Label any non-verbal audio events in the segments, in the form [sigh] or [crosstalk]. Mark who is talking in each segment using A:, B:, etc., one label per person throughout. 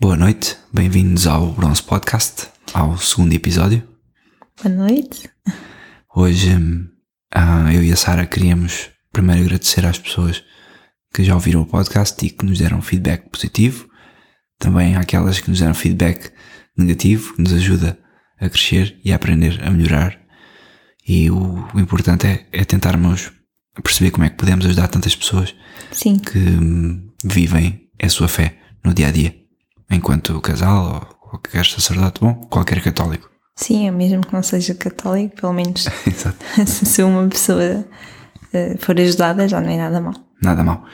A: Boa noite, bem-vindos ao Bronze Podcast, ao segundo episódio.
B: Boa noite.
A: Hoje ah, eu e a Sara queríamos primeiro agradecer às pessoas que já ouviram o podcast e que nos deram feedback positivo, também àquelas que nos deram feedback negativo, que nos ajuda a crescer e a aprender a melhorar. E o, o importante é, é tentarmos perceber como é que podemos ajudar tantas pessoas
B: Sim.
A: que hum, vivem a sua fé no dia a dia, enquanto casal ou qualquer sacerdote, bom, qualquer católico.
B: Sim, é mesmo que não seja católico, pelo menos [laughs] se uma pessoa eh, for ajudada já não é nada mal.
A: Nada mal.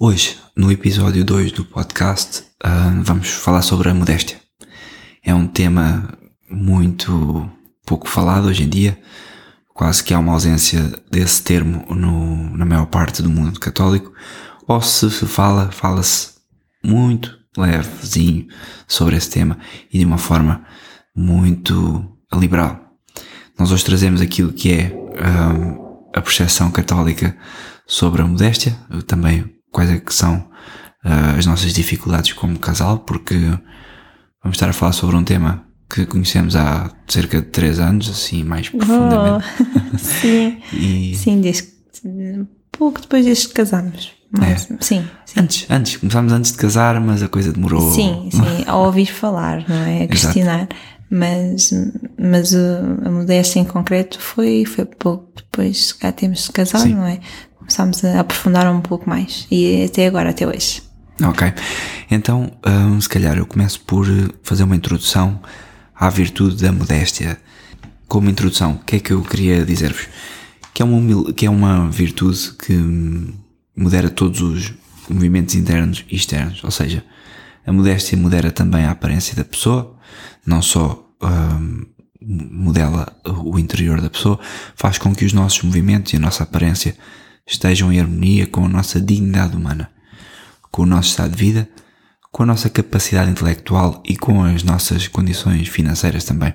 A: Hoje, no episódio 2 do podcast, ah, vamos falar sobre a modéstia. É um tema muito pouco falado hoje em dia, quase que há uma ausência desse termo no, na maior parte do mundo católico, ou se fala, fala-se muito levezinho sobre esse tema e de uma forma muito liberal. Nós hoje trazemos aquilo que é ah, a percepção católica sobre a modéstia, também quais é que são ah, as nossas dificuldades como casal, porque vamos estar a falar sobre um tema que conhecemos há cerca de 3 anos, assim, mais profundamente.
B: Oh, [laughs] sim,
A: E
B: sim, desde pouco depois desde que casamos. Mas, Sim, sim.
A: antes, antes, começámos antes de casar, mas a coisa demorou.
B: Sim, [laughs] sim, a ouvir falar, não é? A questionar. Mas, mas a modéstia em concreto foi, foi pouco depois que cá temos de casar,
A: Sim.
B: não é? Começámos a aprofundar um pouco mais. E até agora, até hoje.
A: Ok. Então, hum, se calhar eu começo por fazer uma introdução à virtude da modéstia. Como introdução, o que é que eu queria dizer-vos? Que é uma, que é uma virtude que hum, modera todos os movimentos internos e externos. Ou seja, a modéstia modera também a aparência da pessoa, não só hum, modela o interior da pessoa, faz com que os nossos movimentos e a nossa aparência estejam em harmonia com a nossa dignidade humana com o nosso estado de vida, com a nossa capacidade intelectual e com as nossas condições financeiras também.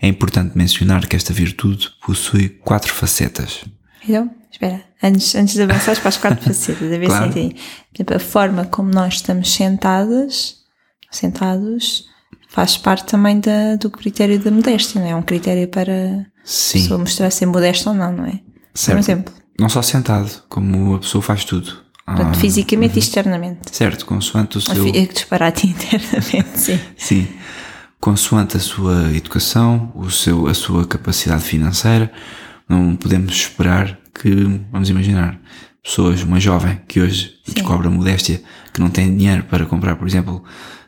A: É importante mencionar que esta virtude possui quatro facetas.
B: Então, espera, antes, antes de avançares para as quatro [laughs] facetas, a ver
A: Claro.
B: se entendi. Por exemplo, a forma como nós estamos sentadas, sentados, faz parte também da, do critério da modéstia, não é? É um critério para a
A: Sim,
B: pessoa mostrar ser modesta ou não, não é? Por
A: certo.
B: exemplo,
A: Não só sentado, como a pessoa faz tudo. Ah,
B: portanto, fisicamente e externamente.
A: certo, consoante o
B: A
A: seu.
B: É que disparate [laughs] internamente, sim.
A: Sim. Consoante a sua educação, o seu, a sua capacidade financeira, não podemos esperar que, vamos imaginar, pessoas, uma jovem que hoje descobre a modéstia, que não tem dinheiro para comprar, por exemplo,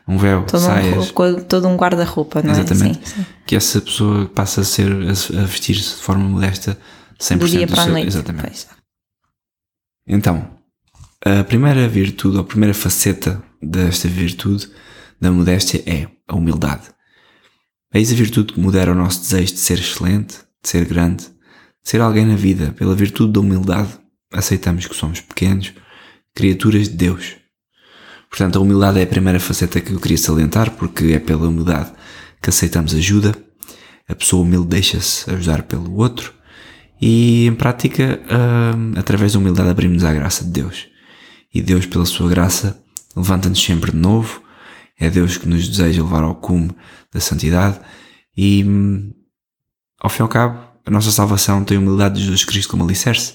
A: um véu,
B: Todo
A: saias,
B: um, todo um guarda-roupa, não é?
A: exatamente,
B: Sim, sim.
A: que essa pessoa passa a ser, a, a vestir-se de forma modesta 100%
B: Do dia
A: do
B: para a
A: seu-
B: noite.
A: Exatamente.
B: Pois.
A: Então, a primeira virtude, ou a primeira faceta desta virtude da modéstia é a humildade. Eis a virtude que modera o nosso desejo de ser excelente, de ser grande, de ser alguém na vida. Pela virtude da humildade, aceitamos que somos pequenos, criaturas de Deus. Portanto, a humildade é a primeira faceta que eu queria salientar, porque é pela humildade que aceitamos ajuda. A pessoa humilde deixa-se ajudar pelo outro e, em prática, hum, através da humildade, abrimos-nos à graça de Deus. E Deus, pela sua graça, levanta-nos sempre de novo. É Deus que nos deseja levar ao cume da santidade e, hum, ao fim e ao cabo, a nossa salvação tem a humildade de Jesus Cristo como alicerce.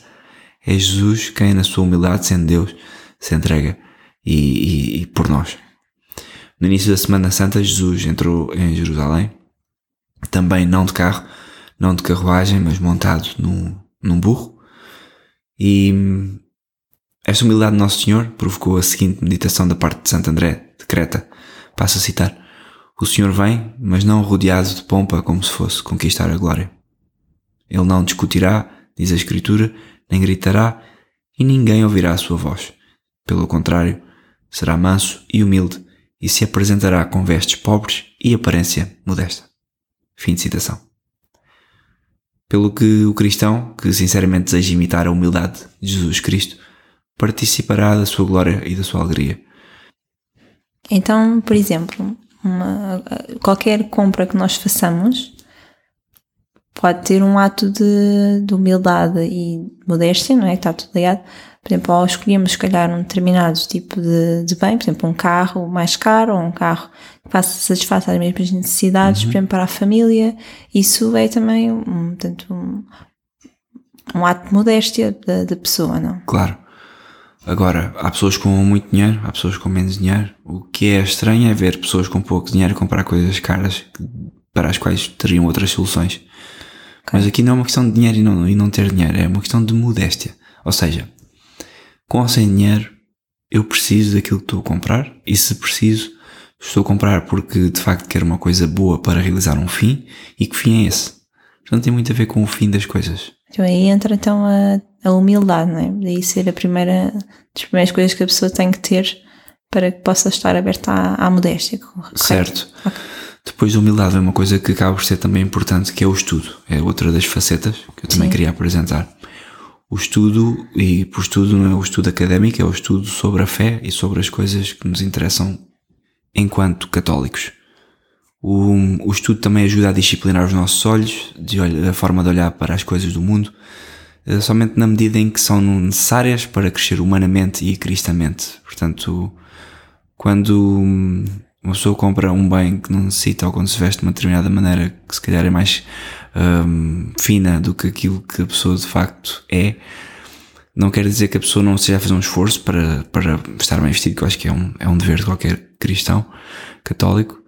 A: É Jesus quem, na sua humildade, sendo Deus, se entrega e, e- e por nós. No início da Semana Santa, Jesus entrou em Jerusalém, também não de carro, não de carruagem, mas montado num, num burro. E esta humildade de Nosso Senhor provocou a seguinte meditação da parte de Santo André, de Creta. Passo a citar. O Senhor vem, mas não rodeado de pompa como se fosse conquistar a glória. Ele não discutirá, diz a Escritura, nem gritará, e ninguém ouvirá a sua voz. Pelo contrário, será manso e humilde, e se apresentará com vestes pobres e aparência modesta. Fim de citação. Pelo que o cristão, que sinceramente deseja imitar a humildade de Jesus Cristo, participará da sua glória e da sua alegria.
B: Então, por exemplo, uma- qualquer compra que nós façamos pode ter um ato de, de humildade e modéstia, não é? Que está tudo ligado, por exemplo, ao escolhermos, se calhar, um determinado tipo de, de bem, por exemplo, um carro mais caro ou um carro que faça, satisfaça as mesmas necessidades, por exemplo, para a família, isso é também, um, portanto, um, um ato de modéstia da, da pessoa, não?
A: Claro. Agora, há pessoas com muito dinheiro, há pessoas com menos dinheiro. O que é estranho é ver pessoas com pouco dinheiro comprar coisas caras para as quais teriam outras soluções. Mas aqui não é uma questão de dinheiro e não, e não ter dinheiro, é uma questão de modéstia. Ou seja, com ou sem dinheiro, eu preciso daquilo que estou a comprar e se preciso, estou a comprar porque de facto quero uma coisa boa para realizar um fim e que fim é esse? Portanto, tem muito a ver com o fim das coisas.
B: Então aí entra então a, a humildade, não é? Daí ser a primeira das primeiras coisas que a pessoa tem que ter para que possa estar aberta à, à modéstia. Correto?
A: Certo.
B: Ok.
A: Depois da humildade é uma coisa que acaba por ser também importante, que é o estudo. É outra das facetas que eu também
B: Sim.
A: queria apresentar. O estudo, e por estudo não é o estudo académico, é o estudo sobre a fé e sobre as coisas que nos interessam enquanto católicos. O, o estudo também ajuda a disciplinar os nossos olhos, de a forma de olhar para as coisas do mundo, eh, somente na medida em que são necessárias para crescer humanamente e cristamente. Portanto, quando hum, uma pessoa compra um bem que não necessita ou quando se veste de uma determinada maneira que se calhar é mais hum, fina do que aquilo que a pessoa de facto é, não quer dizer que a pessoa não esteja a fazer um esforço para, para estar bem vestido, que eu acho que é um, é um dever de qualquer cristão católico.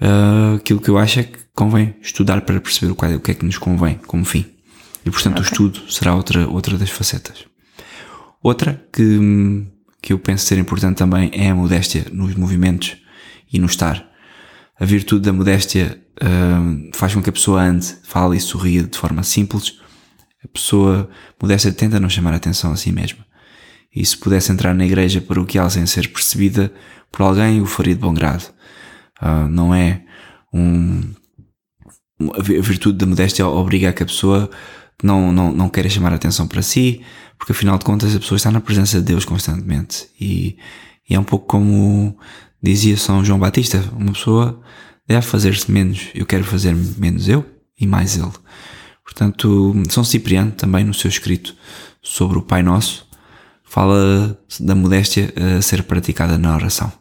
A: Uh, aquilo que eu acho é que convém estudar para perceber o, qual, o que é que nos convém como fim. E portanto o estudo será outra, outra das facetas. Outra que, que eu penso ser importante também é a modéstia nos movimentos e no estar. A virtude da modéstia hum, faz com que a pessoa ande, fale e sorria de forma simples. A pessoa modéstia tenta não chamar a atenção a si mesma. E se pudesse entrar na igreja paroquial sem ser percebida por alguém, o faria de bom grado. Ah, não é um, a virtude da modéstia obriga a que a pessoa não, não, não queira chamar a atenção para si, porque afinal de contas a pessoa está na presença de Deus constantemente. E, e é um pouco como dizia São João Batista: uma pessoa deve fazer-se menos, eu quero fazer menos eu e mais ele. Portanto, São Cipriano, também no seu escrito sobre o Pai Nosso, fala da modéstia a ser praticada na oração.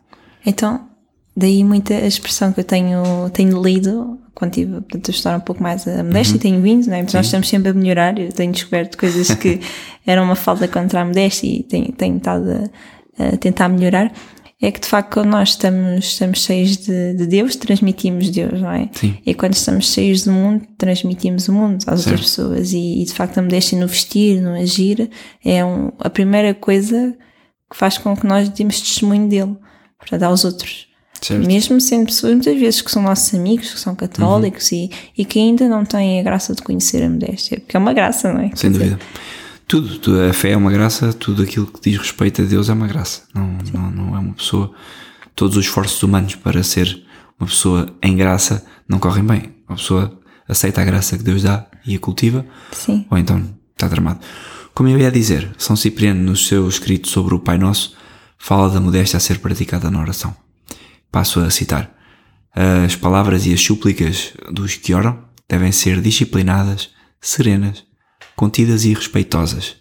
B: Então, daí muita expressão que eu tenho, tenho lido quando tive portanto, a estudar um pouco mais a modéstia e tenho vindo, não é? Porque nós estamos sempre a melhorar. Eu tenho descoberto coisas que [laughs] eram uma falta contra a modéstia e tenho, tenho estado a, a tentar melhorar. É que de facto, quando nós estamos, estamos cheios de, de Deus, transmitimos Deus, não é?
A: Sim.
B: E quando estamos cheios do mundo, transmitimos o mundo às outras pessoas. E, e, de facto, a modéstia no vestir, no agir, é um, a primeira coisa que faz com que nós demos testemunho dele, portanto, aos outros.
A: Certo.
B: Mesmo sendo pessoas muitas vezes que são nossos amigos, que são católicos e, e que ainda não têm a graça de conhecer a modéstia, porque é uma graça, não é?
A: Sem
B: Quer dizer,
A: dúvida. Tudo, tudo, a fé é uma graça, tudo aquilo que diz respeito a Deus é uma graça. Não, não, não é uma pessoa. Todos os esforços humanos para ser uma pessoa em graça não correm bem. Uma pessoa aceita a graça que Deus dá e a cultiva,
B: Sim.
A: ou então está tramado. Como eu ia dizer, São Cipriano, no seu escrito sobre o Pai Nosso, fala da modéstia a ser praticada na oração. Passo a citar. As palavras e as súplicas dos que oram devem ser disciplinadas, serenas, contidas e respeitosas.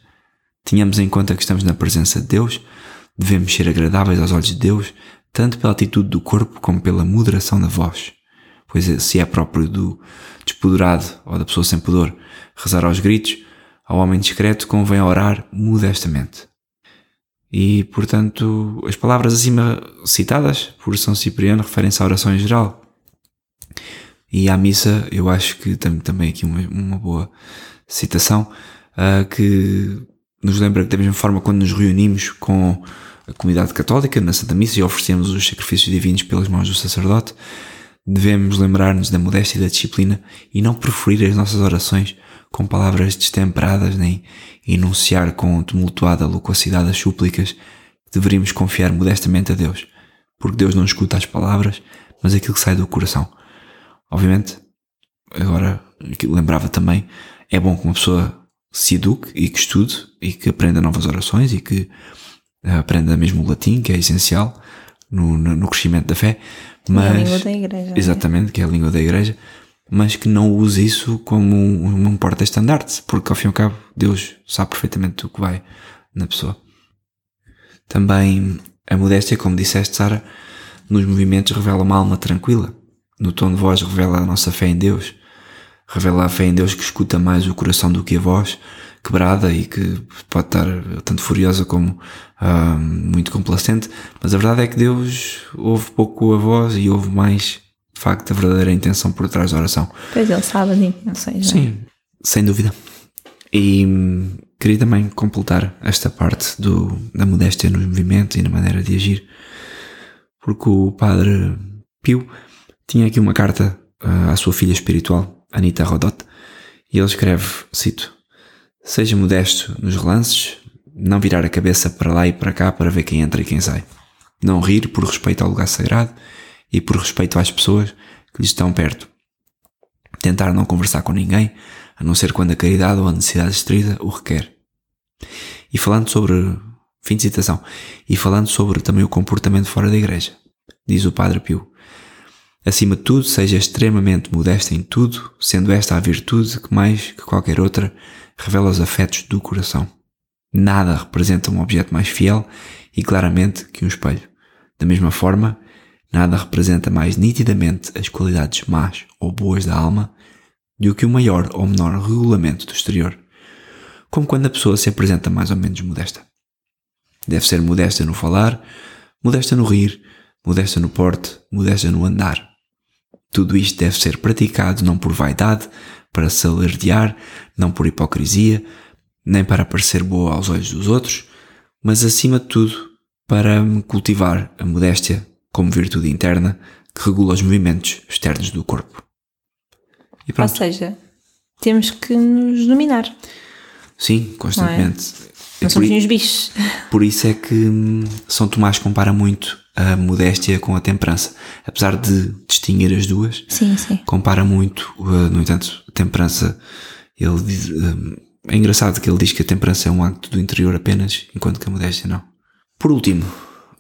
A: Tenhamos em conta que estamos na presença de Deus, devemos ser agradáveis aos olhos de Deus, tanto pela atitude do corpo como pela moderação da voz. Pois se é próprio do despoderado ou da pessoa sem pudor rezar aos gritos, ao homem discreto convém orar modestamente. E, portanto, as palavras acima citadas por São Cipriano referem-se à oração em geral. E à missa, eu acho que tem também aqui uma, uma boa citação ah, que nos lembra que, da mesma forma, quando nos reunimos com a comunidade católica na Santa Missa e oferecemos os sacrifícios divinos pelas mãos do sacerdote, devemos lembrar-nos da modéstia e da disciplina e não preferir as nossas orações com palavras destemperadas nem enunciar com tumultuada loquacidade as súplicas deveríamos confiar modestamente a Deus, porque Deus não escuta as palavras, mas aquilo que sai do coração. Obviamente, agora lembrava também, é bom que uma pessoa se eduque e que estude e que aprenda novas orações e que eh, aprenda mesmo o latim, que é essencial no, no, no crescimento da fé,
B: É a
A: mas
B: língua da igreja. é?
A: exatamente, que é a língua da igreja, mas que não use isso como um, um porta-estandarte, porque ao fim e ao cabo Deus sabe perfeitamente o que vai na pessoa. Também a modéstia, como disseste, Sara, nos movimentos revela uma alma tranquila. No tom de voz revela a nossa fé em Deus. Revela a fé em Deus que escuta mais o coração do que a voz, quebrada e que pode estar tanto furiosa como uh, muito complacente. Mas a verdade é que Deus ouve pouco a voz e ouve mais, de facto, a verdadeira intenção por trás da oração.
B: Pois ele sabe as intenções.
A: Sim, sem dúvida. E hum, queria também completar esta parte do, da modéstia nos movimentos e na maneira de agir, porque o padre Pio tinha aqui uma carta uh, à sua filha espiritual, Anita Rodot, e ele escreve, cito, Seja modesto nos relances, não virar a cabeça para lá e para cá para ver quem entra e quem sai. Não rir por respeito ao lugar sagrado e por respeito às pessoas que lhe estão perto. Tentar não conversar com ninguém, a não ser quando a caridade ou a necessidade estrita o requer. E falando sobre, fim de citação, e falando sobre também o comportamento fora da igreja, diz o Padre Pio, acima de tudo seja extremamente modesto em tudo, sendo esta a virtude que mais que qualquer outra revela os afetos do coração. Nada representa um objeto mais fiel e claramente que um espelho. Da mesma forma, nada representa mais nitidamente as qualidades más ou boas da alma do que o maior ou menor regulamento do exterior, como quando a pessoa se apresenta mais ou menos modesta. Deve ser modesta no falar, modesta no rir, modesta no porte, modesta no andar. Tudo isto deve ser praticado não por vaidade, para se alardear, não por hipocrisia, nem para parecer boa aos olhos dos outros, mas acima de tudo para cultivar a modéstia como virtude interna que regula os movimentos externos do corpo.
B: Ou seja, temos que nos dominar.
A: Sim, constantemente.
B: Não, é? não somos uns bichos. [laughs]
A: Por isso é que hum, São Tomás compara muito a modéstia com a temperança. Apesar de distinguir as duas,
B: sim, sim.
A: compara muito. Uh, no entanto, a temperança, ele diz, hum, é engraçado que ele diz que a temperança é um acto do interior apenas, enquanto que a modéstia não. Por último,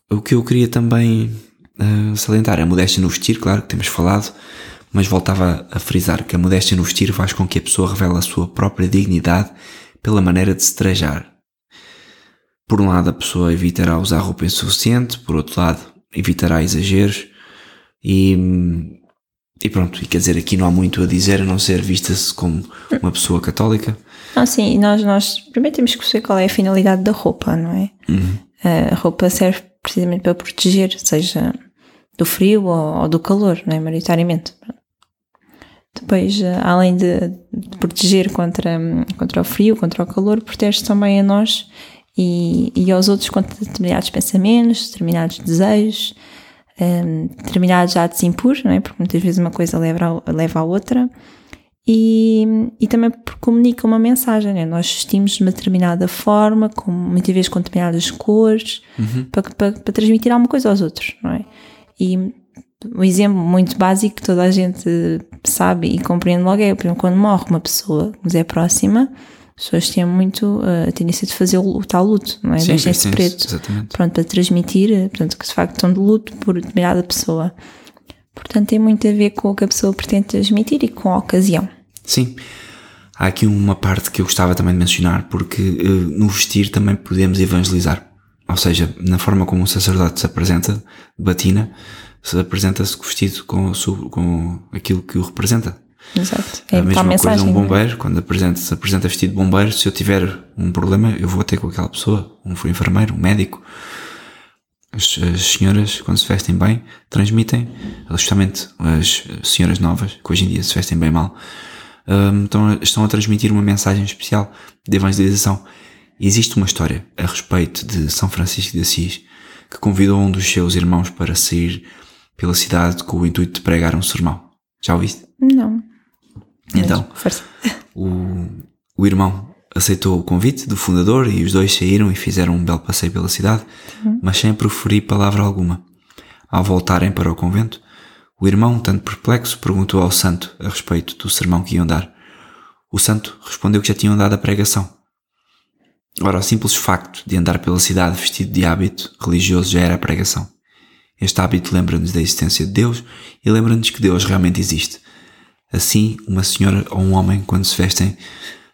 A: o que eu queria também uh, salientar é a modéstia no vestir, claro que temos falado, mas voltava a frisar que a modéstia no vestir faz com que a pessoa revele a sua própria dignidade pela maneira de se trajar. Por um lado, a pessoa evitará usar roupa insuficiente, por outro lado, evitará exageros e, e pronto, e quer dizer, aqui não há muito a dizer a não ser vista-se como uma pessoa católica.
B: Ah, sim, nós, nós primeiro temos que perceber qual é a finalidade da roupa, não é?
A: Uhum.
B: A roupa serve precisamente para proteger, seja do frio ou, ou do calor, não é? Maioritariamente. Depois, eh, além de, de proteger contra, contra o frio, contra o calor, protege também a nós e, e aos outros contra determinados pensamentos, determinados desejos, um, determinados atos impuros, não é? porque muitas vezes uma coisa leva a, leva a outra. E, e também comunica uma mensagem, né? nós vestimos de uma determinada forma, com, muitas vezes com determinadas cores,
A: uhum.
B: para, para, para transmitir alguma coisa aos outros, não é? E um exemplo muito básico que toda a gente sabe e compreende logo é, por exemplo, quando morre uma pessoa nos é próxima, as pessoas têm muito uh, a tendência de fazer o, o tal luto, não é? Deixem-se preto.
A: Exatamente.
B: Pronto, para transmitir, eh, portanto, que de facto estão de luto por determinada pessoa. Portanto, tem muito a ver com o que a pessoa pretende transmitir e com a ocasião.
A: Sim. Há aqui uma parte que eu gostava também de mencionar, porque uh, no vestir também podemos evangelizar. Ou seja, na forma como um sacerdote se apresenta, batina, se apresenta-se vestido com, com aquilo que o representa.
B: Exato.
A: É a mesma
B: mensagem,
A: coisa um é? bombeiro, quando apresenta, se apresenta vestido de bombeiro, se eu tiver um problema, eu vou ter com aquela pessoa, um enfermeiro, um médico. As, as senhoras, quando se vestem bem, transmitem, justamente as senhoras novas, que hoje em dia se vestem bem mal, um, estão, estão a transmitir uma mensagem especial de evangelização. Existe uma história a respeito de São Francisco de Assis que convidou um dos seus irmãos para sair pela cidade com o intuito de pregar um sermão. Já ouviste?
B: Não.
A: Então, o, o irmão aceitou o convite do fundador e os dois saíram e fizeram um belo passeio pela cidade, uhum. mas sem proferir palavra alguma. Ao voltarem para o convento, o irmão, tanto perplexo, perguntou ao santo a respeito do sermão que iam dar. O santo respondeu que já tinham dado a pregação Ora, o simples facto de andar pela cidade vestido de hábito religioso já era a pregação. Este hábito lembra-nos da existência de Deus e lembra-nos que Deus realmente existe. Assim, uma senhora ou um homem, quando se vestem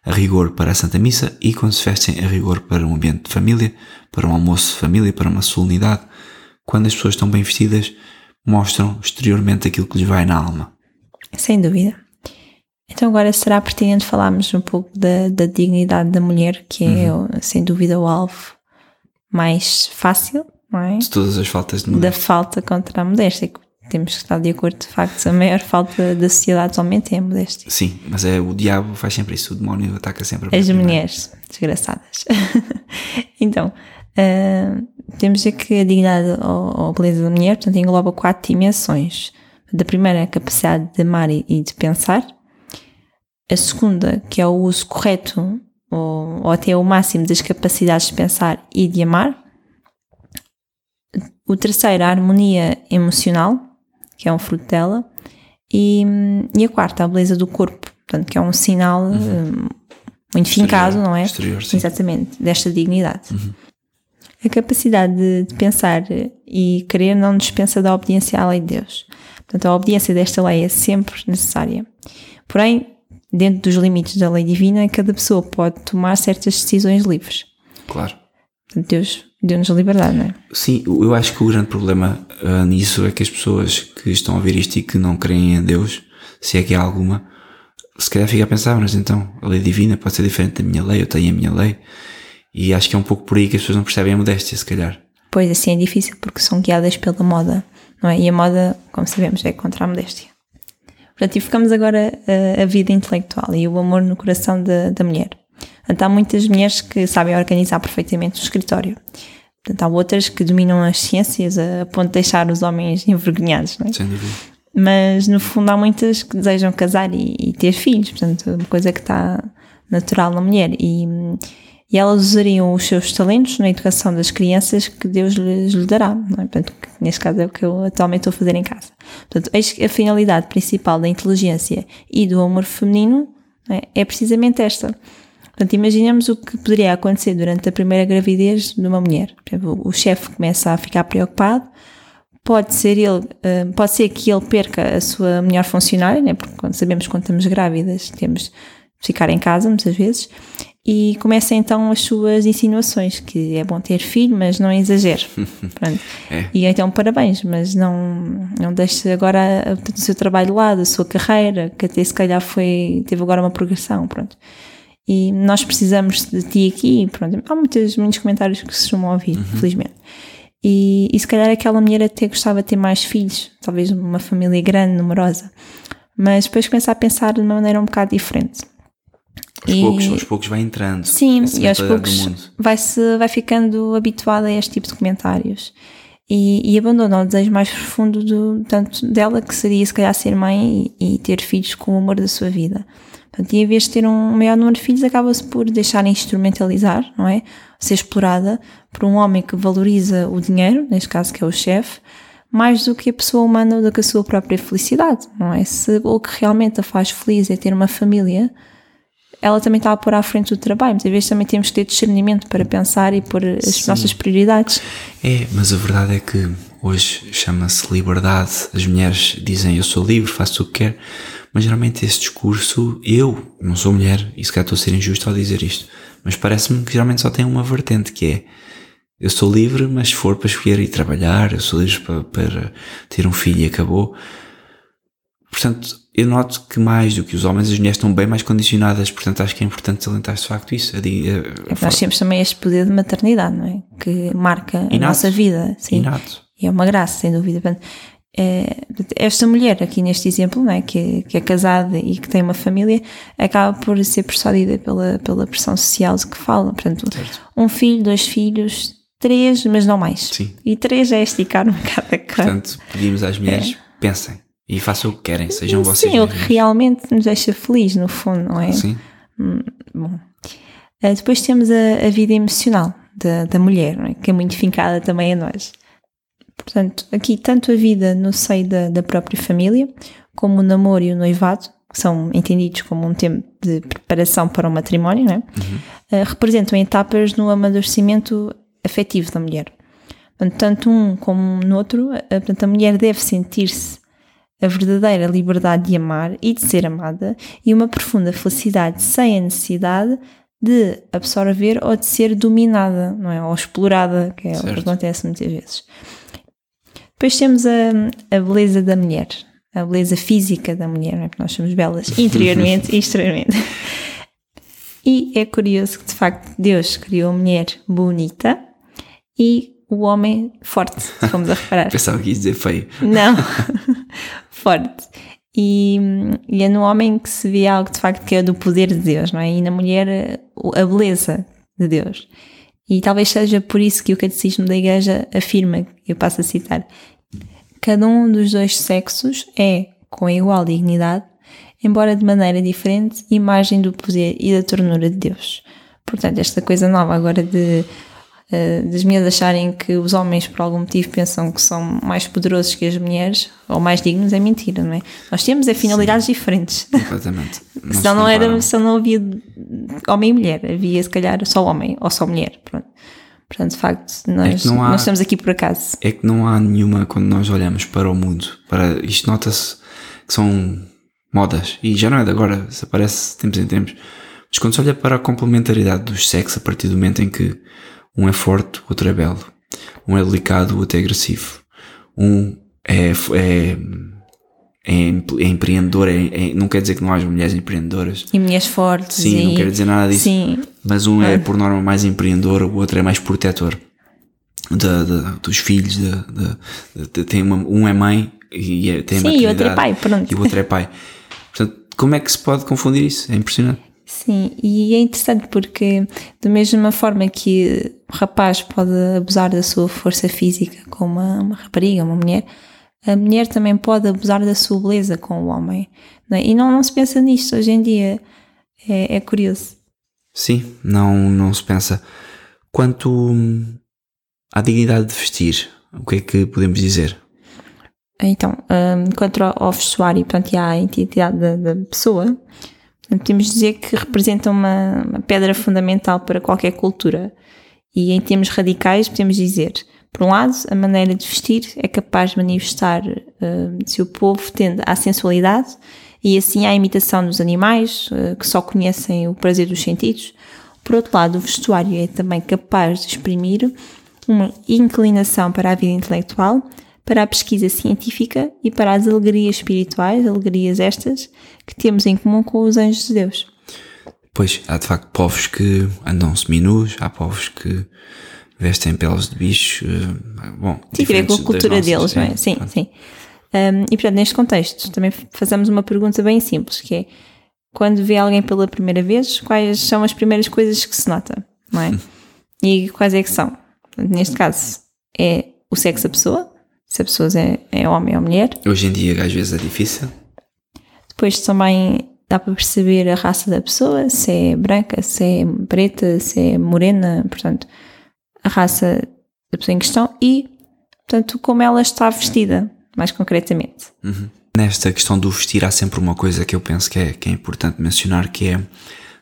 A: a rigor para a Santa Missa e quando se vestem a rigor para um ambiente de família, para um almoço de família, para uma solenidade. Quando as pessoas estão bem vestidas, mostram exteriormente aquilo que lhes vai na alma.
B: Sem dúvida. Então agora será pertinente falarmos um pouco da, da dignidade da mulher, que é uhum. sem dúvida o alvo mais fácil, não é?
A: De todas as faltas de
B: Da falta contra a modéstia. Temos que estar de acordo, de facto, a maior falta da sociedade atualmente é a modéstia.
A: Sim, mas é, o diabo faz sempre isso, o demónio ataca sempre
B: As mulheres, desgraçadas. [laughs] então, uh, temos aqui a dignidade ou, ou a beleza da mulher, portanto, engloba quatro dimensões. Da primeira, a capacidade de amar e de pensar. A segunda, que é o uso correto ou, ou até o máximo das capacidades de pensar e de amar. O terceiro, a harmonia emocional, que é um fruto dela. E, e a quarta, a beleza do corpo, portanto, que é um sinal uhum. um, muito fincado, não é?
A: Exterior, sim.
B: Exatamente, desta dignidade.
A: Uhum.
B: A capacidade de, de, pensar e querer não dispensa da obediência à lei de Deus. Portanto, a obediência desta lei é sempre necessária. Porém, dentro dos limites da lei divina, cada pessoa pode tomar certas decisões livres.
A: Claro.
B: Deus deu-nos liberdade, não é?
A: Sim, eu acho que o grande problema uh, nisso é que as pessoas que estão a ouvir isto e que não creem em Deus, se é que há alguma, se calhar fica a pensar, mas então a lei divina pode ser diferente da minha lei, eu tenho a minha lei, e acho que é um pouco por aí que as pessoas não percebem a modéstia, se calhar.
B: Pois assim é difícil porque são guiadas pela moda, não é? E a moda, como sabemos, é contra a modéstia. Portanto, e ficamos agora a, a vida intelectual e o amor no coração da, da mulher. Portanto, há muitas mulheres que sabem organizar perfeitamente o escritório. Portanto, há outras que dominam as ciências a ponto de deixar os homens [laughs] envergonhados, não é?
A: Sem dúvida.
B: Mas, no fundo, há muitas que desejam casar e, e ter filhos. Portanto, uma coisa que está natural na mulher. E, e elas usariam os seus talentos na educação das crianças que Deus lhes, lhes dará. Não é? Portanto, neste caso é o que eu atualmente estou a fazer em casa. Portanto, a finalidade principal da inteligência e do amor feminino é, é precisamente esta. Portanto, imaginemos o que poderia acontecer durante a primeira gravidez de uma mulher. O chefe começa a ficar preocupado, pode ser ele, eh, pode ser que ele perca a sua melhor funcionária, né? porque quando sabemos quando estamos grávidas temos de ficar em casa muitas vezes, e começa então as suas insinuações, que é bom ter filho, mas não exagere. [laughs] é. E então parabéns, mas não, não deixe agora o seu trabalho de lado, a sua carreira, que até se calhar foi, teve agora uma progressão, pronto. E nós precisamos de ti aqui, pronto. Há muitos, muitos comentários que se chamam a ouvir, uhum. felizmente. E, e se calhar aquela mulher até gostava de ter mais filhos, talvez uma família grande, numerosa. Mas depois começa a pensar de uma maneira um bocado diferente
A: aos, e, poucos, aos poucos vai entrando.
B: Sim, e aos poucos vai, -se, vai ficando habituada a este tipo de comentários. E, e abandona o desejo mais profundo do, tanto dela, que seria se calhar ser mãe e, e ter filhos com o amor da sua vida. Portanto, e em vez de ter um maior número de filhos, acaba-se por deixar instrumentalizar, não é? Ser explorada por um homem que valoriza o dinheiro, neste caso que é o chefe, mais do que a pessoa humana ou do que a sua própria felicidade, não é? Se o que realmente a faz feliz é ter uma família, ela também está a pôr à frente do trabalho. Muitas vezes também temos que ter discernimento para pensar e pôr as Sim. nossas prioridades.
A: É, mas a verdade é que hoje chama-se liberdade. As mulheres dizem eu sou livre, faço o que quero, mas geralmente esse discurso, eu não sou mulher, e se calhar estou a ser injusto ao dizer isto, mas parece-me que geralmente só tem uma vertente que é eu sou livre, mas se for para escolher e trabalhar, eu sou livre para, para ter um filho e acabou. Portanto, eu noto que mais do que os homens, as mulheres estão bem mais condicionadas, portanto acho que é importante salientar de facto isso. A, a,
B: a Nós temos também este poder de maternidade, não é? Que marca Inato. a nossa vida. Sim.
A: Inato.
B: E é uma graça, sem dúvida. É, esta mulher aqui neste exemplo, não é? Que, que, é casada e que tem uma família, acaba por ser persuadida pela, pela pressão social de que fala. Portanto, certo. um filho, dois filhos, três, mas não mais.
A: Sim.
B: E três é esticar um bocado a cara.
A: Portanto, pedimos às mulheres, é. pensem e façam o que querem, sejam
B: Sim,
A: vocês.
B: Sim, o que realmente nos deixa feliz, no fundo, não é?
A: Sim.
B: Hum, bom. Uh, depois temos a, a vida emocional da, da mulher, é? que é muito fincada também a nós. Portanto, aqui tanto a vida no seio da, da própria família, como o namoro e o noivado, que são entendidos como um tempo de preparação para o matrimónio, é? uhum. uh, representam etapas no amadurecimento afetivo da mulher. Portanto, tanto um como no outro, uh, portanto, a mulher deve sentir-se a verdadeira liberdade de amar e de ser amada e uma profunda felicidade sem a necessidade de absorver ou de ser dominada, não é? Ou explorada, que é certo. o que acontece muitas vezes. Depois temos a, a beleza da mulher, a beleza física da mulher, não é? Porque nós somos belas [laughs] interiormente e exteriormente. E é curioso que, de facto, Deus criou a mulher bonita e o homem forte, vamos a reparar. [laughs]
A: Pensava que ia dizer feio.
B: Não, [laughs] forte. E, e, é no homem que se vê algo de facto que é do poder de Deus, não é? E na mulher a beleza de Deus. E talvez seja por isso que o Catecismo da Igreja afirma, eu passo a citar, cada um dos dois sexos é, com igual dignidade, embora de maneira diferente, imagem do poder e da ternura de Deus. Portanto, esta coisa nova agora de das mulheres acharem que os homens, por algum motivo, pensam que são mais poderosos que as mulheres ou mais dignos é mentira, não é? Nós temos é finalidades Sim, diferentes.
A: Completamente. [laughs]
B: Não senão, não era, senão não havia homem e mulher, havia se calhar só homem ou só mulher. Pronto. Portanto, de facto, nós, é há, nós estamos aqui por acaso.
A: É que não há nenhuma, quando nós olhamos para o mundo, para isto nota-se que são modas, e já não é de agora, se aparece tempos em tempos, mas quando se olha para a complementaridade dos sexos, a partir do momento em que um é forte, o outro é belo. Um é delicado, o outro é agressivo. Um é, é, é, é empreendedor, é, é, não quer dizer que não haja mulheres empreendedoras.
B: E mulheres fortes.
A: Sim,
B: e...
A: não quer dizer nada disso.
B: Sim.
A: Mas um é, por norma, mais empreendedor, o outro é mais protetor. De, de, dos filhos, de, tem uma, um é mãe e é, tem
B: Sim, e o outro é pai, pronto.
A: E o outro é pai. [laughs] Portanto, como é que se pode confundir isso? É impressionante.
B: Sim, e é interessante porque, da mesma forma que o rapaz pode abusar da sua força física com uma, uma rapariga, uma mulher, a mulher também pode abusar da sua beleza com o homem. Não é? E não, não se pensa nisto hoje em dia. É, é curioso.
A: Sim, não, não se pensa. Quanto à dignidade de vestir, o que é que podemos dizer?
B: Então, um, quanto ao vestuário, portanto, e à identidade da, da pessoa, Podemos dizer que representa uma, uma, pedra fundamental para qualquer cultura. E em termos radicais, podemos dizer, por um lado, a maneira de vestir é capaz de manifestar uh, se o povo tende à sensualidade e assim à imitação dos animais, uh, que só conhecem o prazer dos sentidos. Por outro lado, o vestuário é também capaz de exprimir uma inclinação para a vida intelectual para a pesquisa científica e para as alegrias espirituais, alegrias estas que temos em comum com os anjos de Deus.
A: Pois, há de facto povos que andam seminus, há povos que vestem peles de bicho, eh, bom,
B: Sim, a com a cultura deles, não é? Sim, sim. Um, e portanto, neste contexto, também fazemos uma pergunta bem simples, que é, quando vê alguém pela primeira vez, quais são as primeiras coisas que se nota, não é? [laughs] e quais é que são? Neste caso, é o sexo da pessoa, se a pessoa é, é homem ou mulher.
A: Hoje em dia, às vezes, é difícil.
B: Depois também dá para perceber a raça da pessoa, se é branca, se é preta, se é morena, portanto, a raça da pessoa em questão e, portanto, como ela está vestida, mais concretamente.
A: Uhum. Nesta questão do vestir, há sempre uma coisa que eu penso que é, que é importante mencionar, que é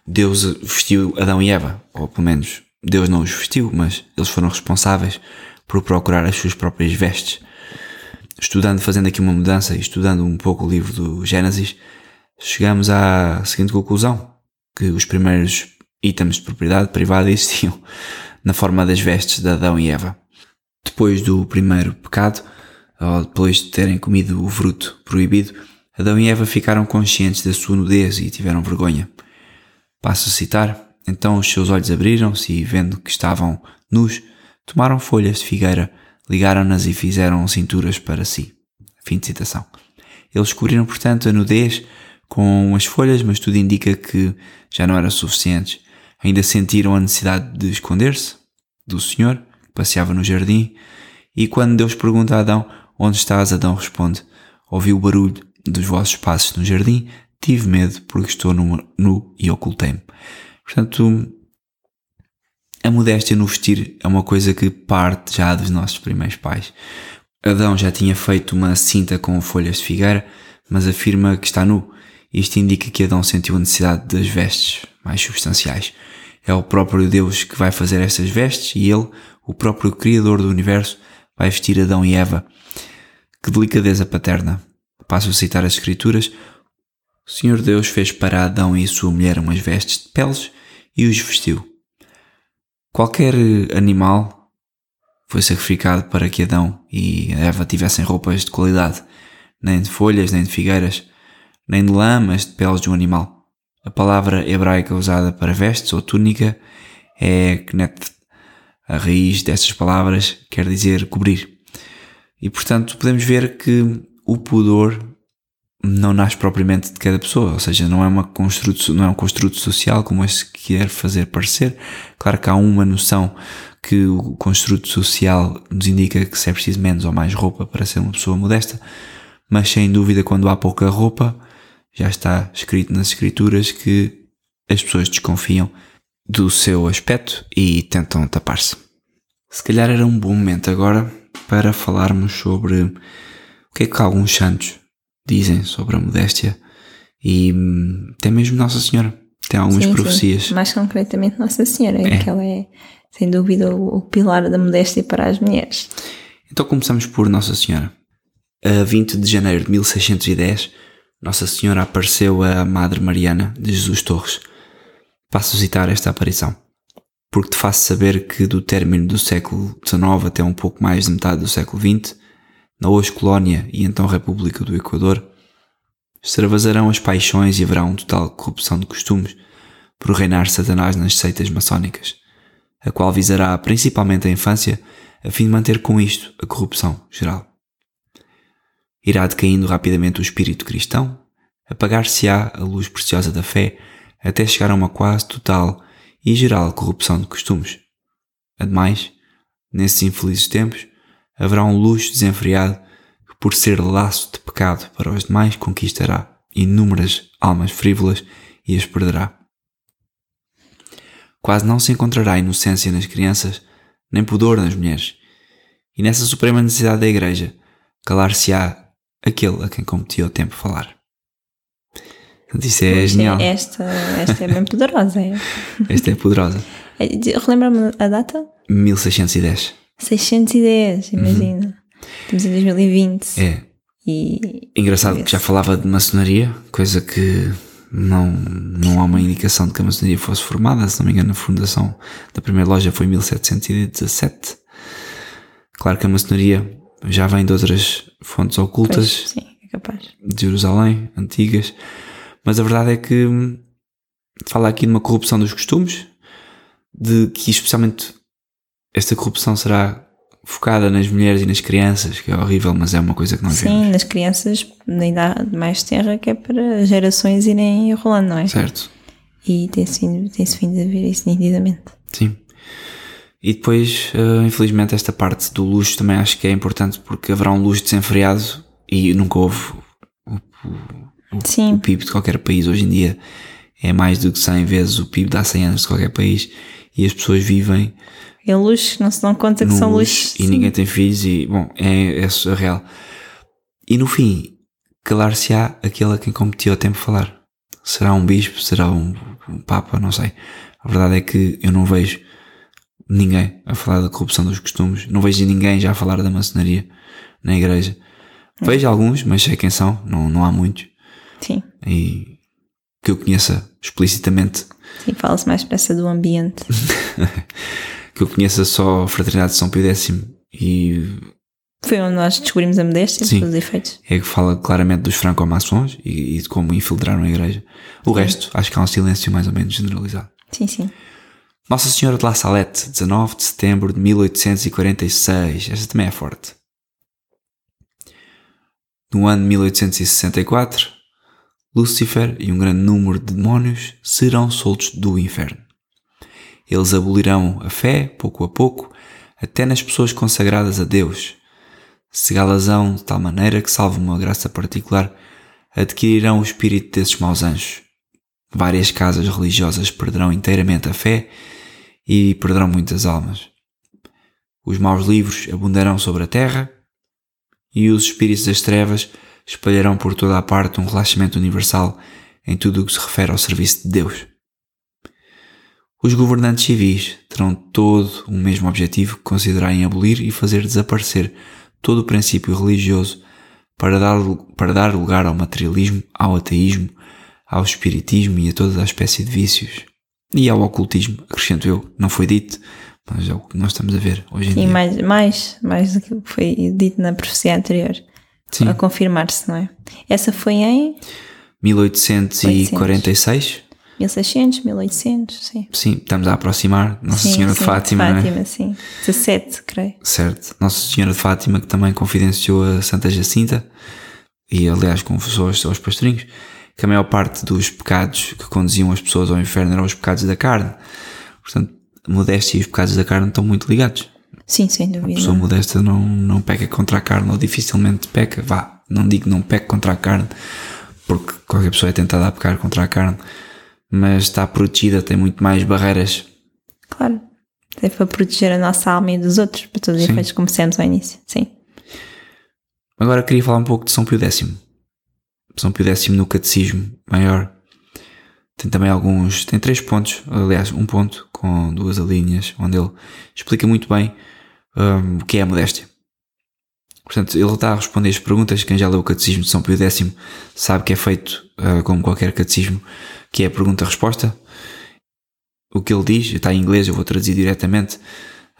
A: Deus vestiu Adão e Eva, ou pelo menos Deus não os vestiu, mas eles foram responsáveis por procurar as suas próprias vestes estudando, fazendo aqui uma mudança e estudando um pouco o livro do Gênesis, chegamos à seguinte conclusão: que os primeiros itens de propriedade privada [laughs] existiam na forma das vestes de Adão e Eva. Depois do primeiro pecado, ou depois de terem comido o fruto proibido, Adão e Eva ficaram conscientes da sua nudez e tiveram vergonha. Passo a citar: Então os seus olhos abriram-se e, vendo que estavam nus, tomaram folhas de figueira ligaram-nas e fizeram cinturas para si. Fim de citação. Eles cobriram, portanto, a nudez com as folhas, mas tudo indica que já não era suficiente. Ainda sentiram a necessidade de esconder-se do Senhor, que passeava no jardim, e quando Deus pergunta a Adão onde estás, Adão responde: Ouvi o barulho dos vossos passos no jardim, tive medo porque estou nu, nu e ocultei-me. Portanto, a modéstia no vestir é uma coisa que parte já dos nossos primeiros pais. Adão já tinha feito uma cinta com folhas de figueira, mas afirma que está nu. Isto indica que Adão sentiu a necessidade das vestes mais substanciais. É o próprio Deus que vai fazer estas vestes e ele, o próprio Criador do universo, vai vestir Adão e Eva. Que delicadeza paterna. Passo a citar as Escrituras: O Senhor Deus fez para Adão e sua mulher umas vestes de peles e os vestiu. Qualquer animal foi sacrificado para que Adão e Eva tivessem roupas de qualidade, nem de folhas, nem de figueiras, nem de lã, mas de peles de um animal. A palavra hebraica usada para vestes ou túnica é knet. A raiz destas palavras quer dizer cobrir. E portanto podemos ver que o pudor não nasce propriamente de cada pessoa, ou seja, não é, uma construto, não é um construto social como este quer fazer parecer. Claro que há uma noção que o construto social nos indica que se é preciso menos ou mais roupa para ser uma pessoa modesta, mas sem dúvida quando há pouca roupa, já está escrito nas escrituras que as pessoas desconfiam do seu aspecto e tentam tapar-se. Se calhar era um bom momento agora para falarmos sobre o que é que alguns santos dizem sobre a modéstia e hum, até mesmo Nossa Senhora. Tem algumas sim, profecias.
B: Sim. Mais concretamente Nossa Senhora, é. que ela é, sem dúvida, o, pilar da modéstia para as mulheres.
A: Então começamos por Nossa Senhora. A 20 de janeiro de 1610, Nossa Senhora apareceu a Madre Mariana de Jesus Torres. Passo a citar esta aparição. Porque te faço saber que do término do século XIX até um pouco mais de metade do século XX, na hoje colónia e então República do Equador, extravasarão as paixões e haverá um total corrupção de costumes por reinar Satanás nas seitas maçónicas, a qual visará principalmente a infância a fim de manter com isto a corrupção geral. Irá decaindo rapidamente o espírito cristão, apagar-se-á a luz preciosa da fé até chegar a uma quase total e geral corrupção de costumes. Ademais, nesses infelizes tempos, haverá um luxo desenfreado que, por ser laço de pecado para os demais, conquistará inúmeras almas frívolas e as perderá. Quase não se encontrará inocência nas crianças, nem pudor nas mulheres. E nessa suprema necessidade da Igreja, calar-se-á aquele a quem competia o tempo falar. Isso é genial.
B: Esta, esta é bem poderosa. É?
A: Esta é poderosa. [laughs]
B: É, relembra-me a data?
A: 1610.
B: 610, imagina. Uhum. Estamos em 2020.
A: É. E. Engraçado que já falava de maçonaria, coisa que não, não há uma indicação de que a maçonaria fosse formada. Se não me engano, a fundação da primeira loja foi em 1717. Claro que a maçonaria já vem de outras fontes ocultas.
B: Pois, sim, é capaz.
A: De Jerusalém, antigas. Mas a verdade é que hum, fala aqui de uma corrupção dos costumes, de que especialmente esta corrupção será focada nas mulheres e nas crianças, que é horrível, mas é uma coisa que nós
B: Sim,
A: vemos.
B: Sim, nas crianças nem dá mais terra que é para gerações irem rolando, não é?
A: Certo.
B: E tem-se vindo, tem vindo a ver isso nitidamente.
A: Sim. E depois, uh, infelizmente, esta parte do luxo também acho que é importante porque haverá um luxo desenfreado e nunca houve o, o,
B: Sim.
A: o PIB de qualquer país hoje em dia é mais do que 100 vezes o PIB de há 100 anos de qualquer país e as pessoas vivem
B: é luxo, não se dão conta que são luxos.
A: E ninguém tem filhos e, bom, é, é surreal. E no fim, calar-se-á aquele a quem competiu o tempo falar. Será um bispo, será um, um papa, não sei. A verdade é que eu não vejo ninguém a falar da corrupção dos costumes, não vejo ninguém já a falar da maçonaria na igreja. Vejo alguns, mas sei quem são, não, não há muitos.
B: Sim.
A: E que eu conheça explicitamente.
B: Sim, fala-se mais pressa do ambiente. [laughs]
A: que eu conheça só a Fraternidade de São Pio X e.
B: Foi onde nós descobrimos a modéstia, Sim, os efeitos.
A: É que fala claramente dos franco-maçons e, e, de como infiltraram a igreja. O sim. resto, acho que há um silêncio mais ou menos generalizado.
B: Sim, sim.
A: Nossa Senhora de La Salette, 19 de setembro de 1846. Esta também é forte. No ano de 1864, Lúcifer e um grande número de demónios serão soltos do inferno. Eles abolirão a fé, pouco a pouco, até nas pessoas consagradas a Deus. Segá-las-ão de tal maneira que, salvo uma graça particular, adquirirão o espírito desses maus anjos. Várias casas religiosas perderão inteiramente a fé e perderão muitas almas. Os maus livros abundarão sobre a terra e os espíritos das trevas espalharão por toda a parte um relaxamento universal em tudo o que se refere ao serviço de Deus. Os governantes civis terão todo o mesmo objetivo que considerarem abolir e fazer desaparecer todo o princípio religioso para dar, para dar lugar ao materialismo, ao ateísmo, ao espiritismo e a toda a espécie de vícios. E ao ocultismo, acrescento eu, não foi dito, mas é o que nós estamos a ver hoje em
B: E
A: dia.
B: mais, mais, mais do que foi dito na profecia anterior.
A: Sim.
B: A confirmar-se, não é? Essa foi em
A: 1846,
B: 1600, 1800, sim.
A: sim, estamos a aproximar, Nossa
B: sim,
A: Senhora
B: sim,
A: de Fátima, não é?
B: Fátima, sim. 17, creio.
A: Certo. Nossa Senhora de Fátima, que também confidenciou a Santa Jacinta, e aliás confessou aos seus pastorinhos, que a maior parte dos pecados que conduziam as pessoas ao inferno eram os pecados da carne. Portanto, a modéstia e os pecados da carne estão muito ligados.
B: Sim, sem
A: A
B: dúvida.
A: pessoa modesta não, não peca contra a carne, ou dificilmente peca. Vá, não digo não peca contra a carne, porque qualquer pessoa é tentada a pecar contra a carne, mas está protegida, tem muito mais barreiras.
B: Claro. É para proteger a nossa alma e dos outros, para todos os
A: Sim.
B: efeitos, como dissemos ao início. Sim.
A: Agora queria falar um pouco de São Pio X. São Pio X no Catecismo Maior tem também alguns, tem três pontos, aliás, um ponto com duas alíneas, onde ele explica muito bem hum, o que é a modéstia. Portanto, ele está a responder as perguntas. Quem já leu o Catecismo de São Pio X sabe que é feito ah, como qualquer catecismo, que é pergunta-resposta. O que ele diz, está em inglês, eu vou traduzir diretamente.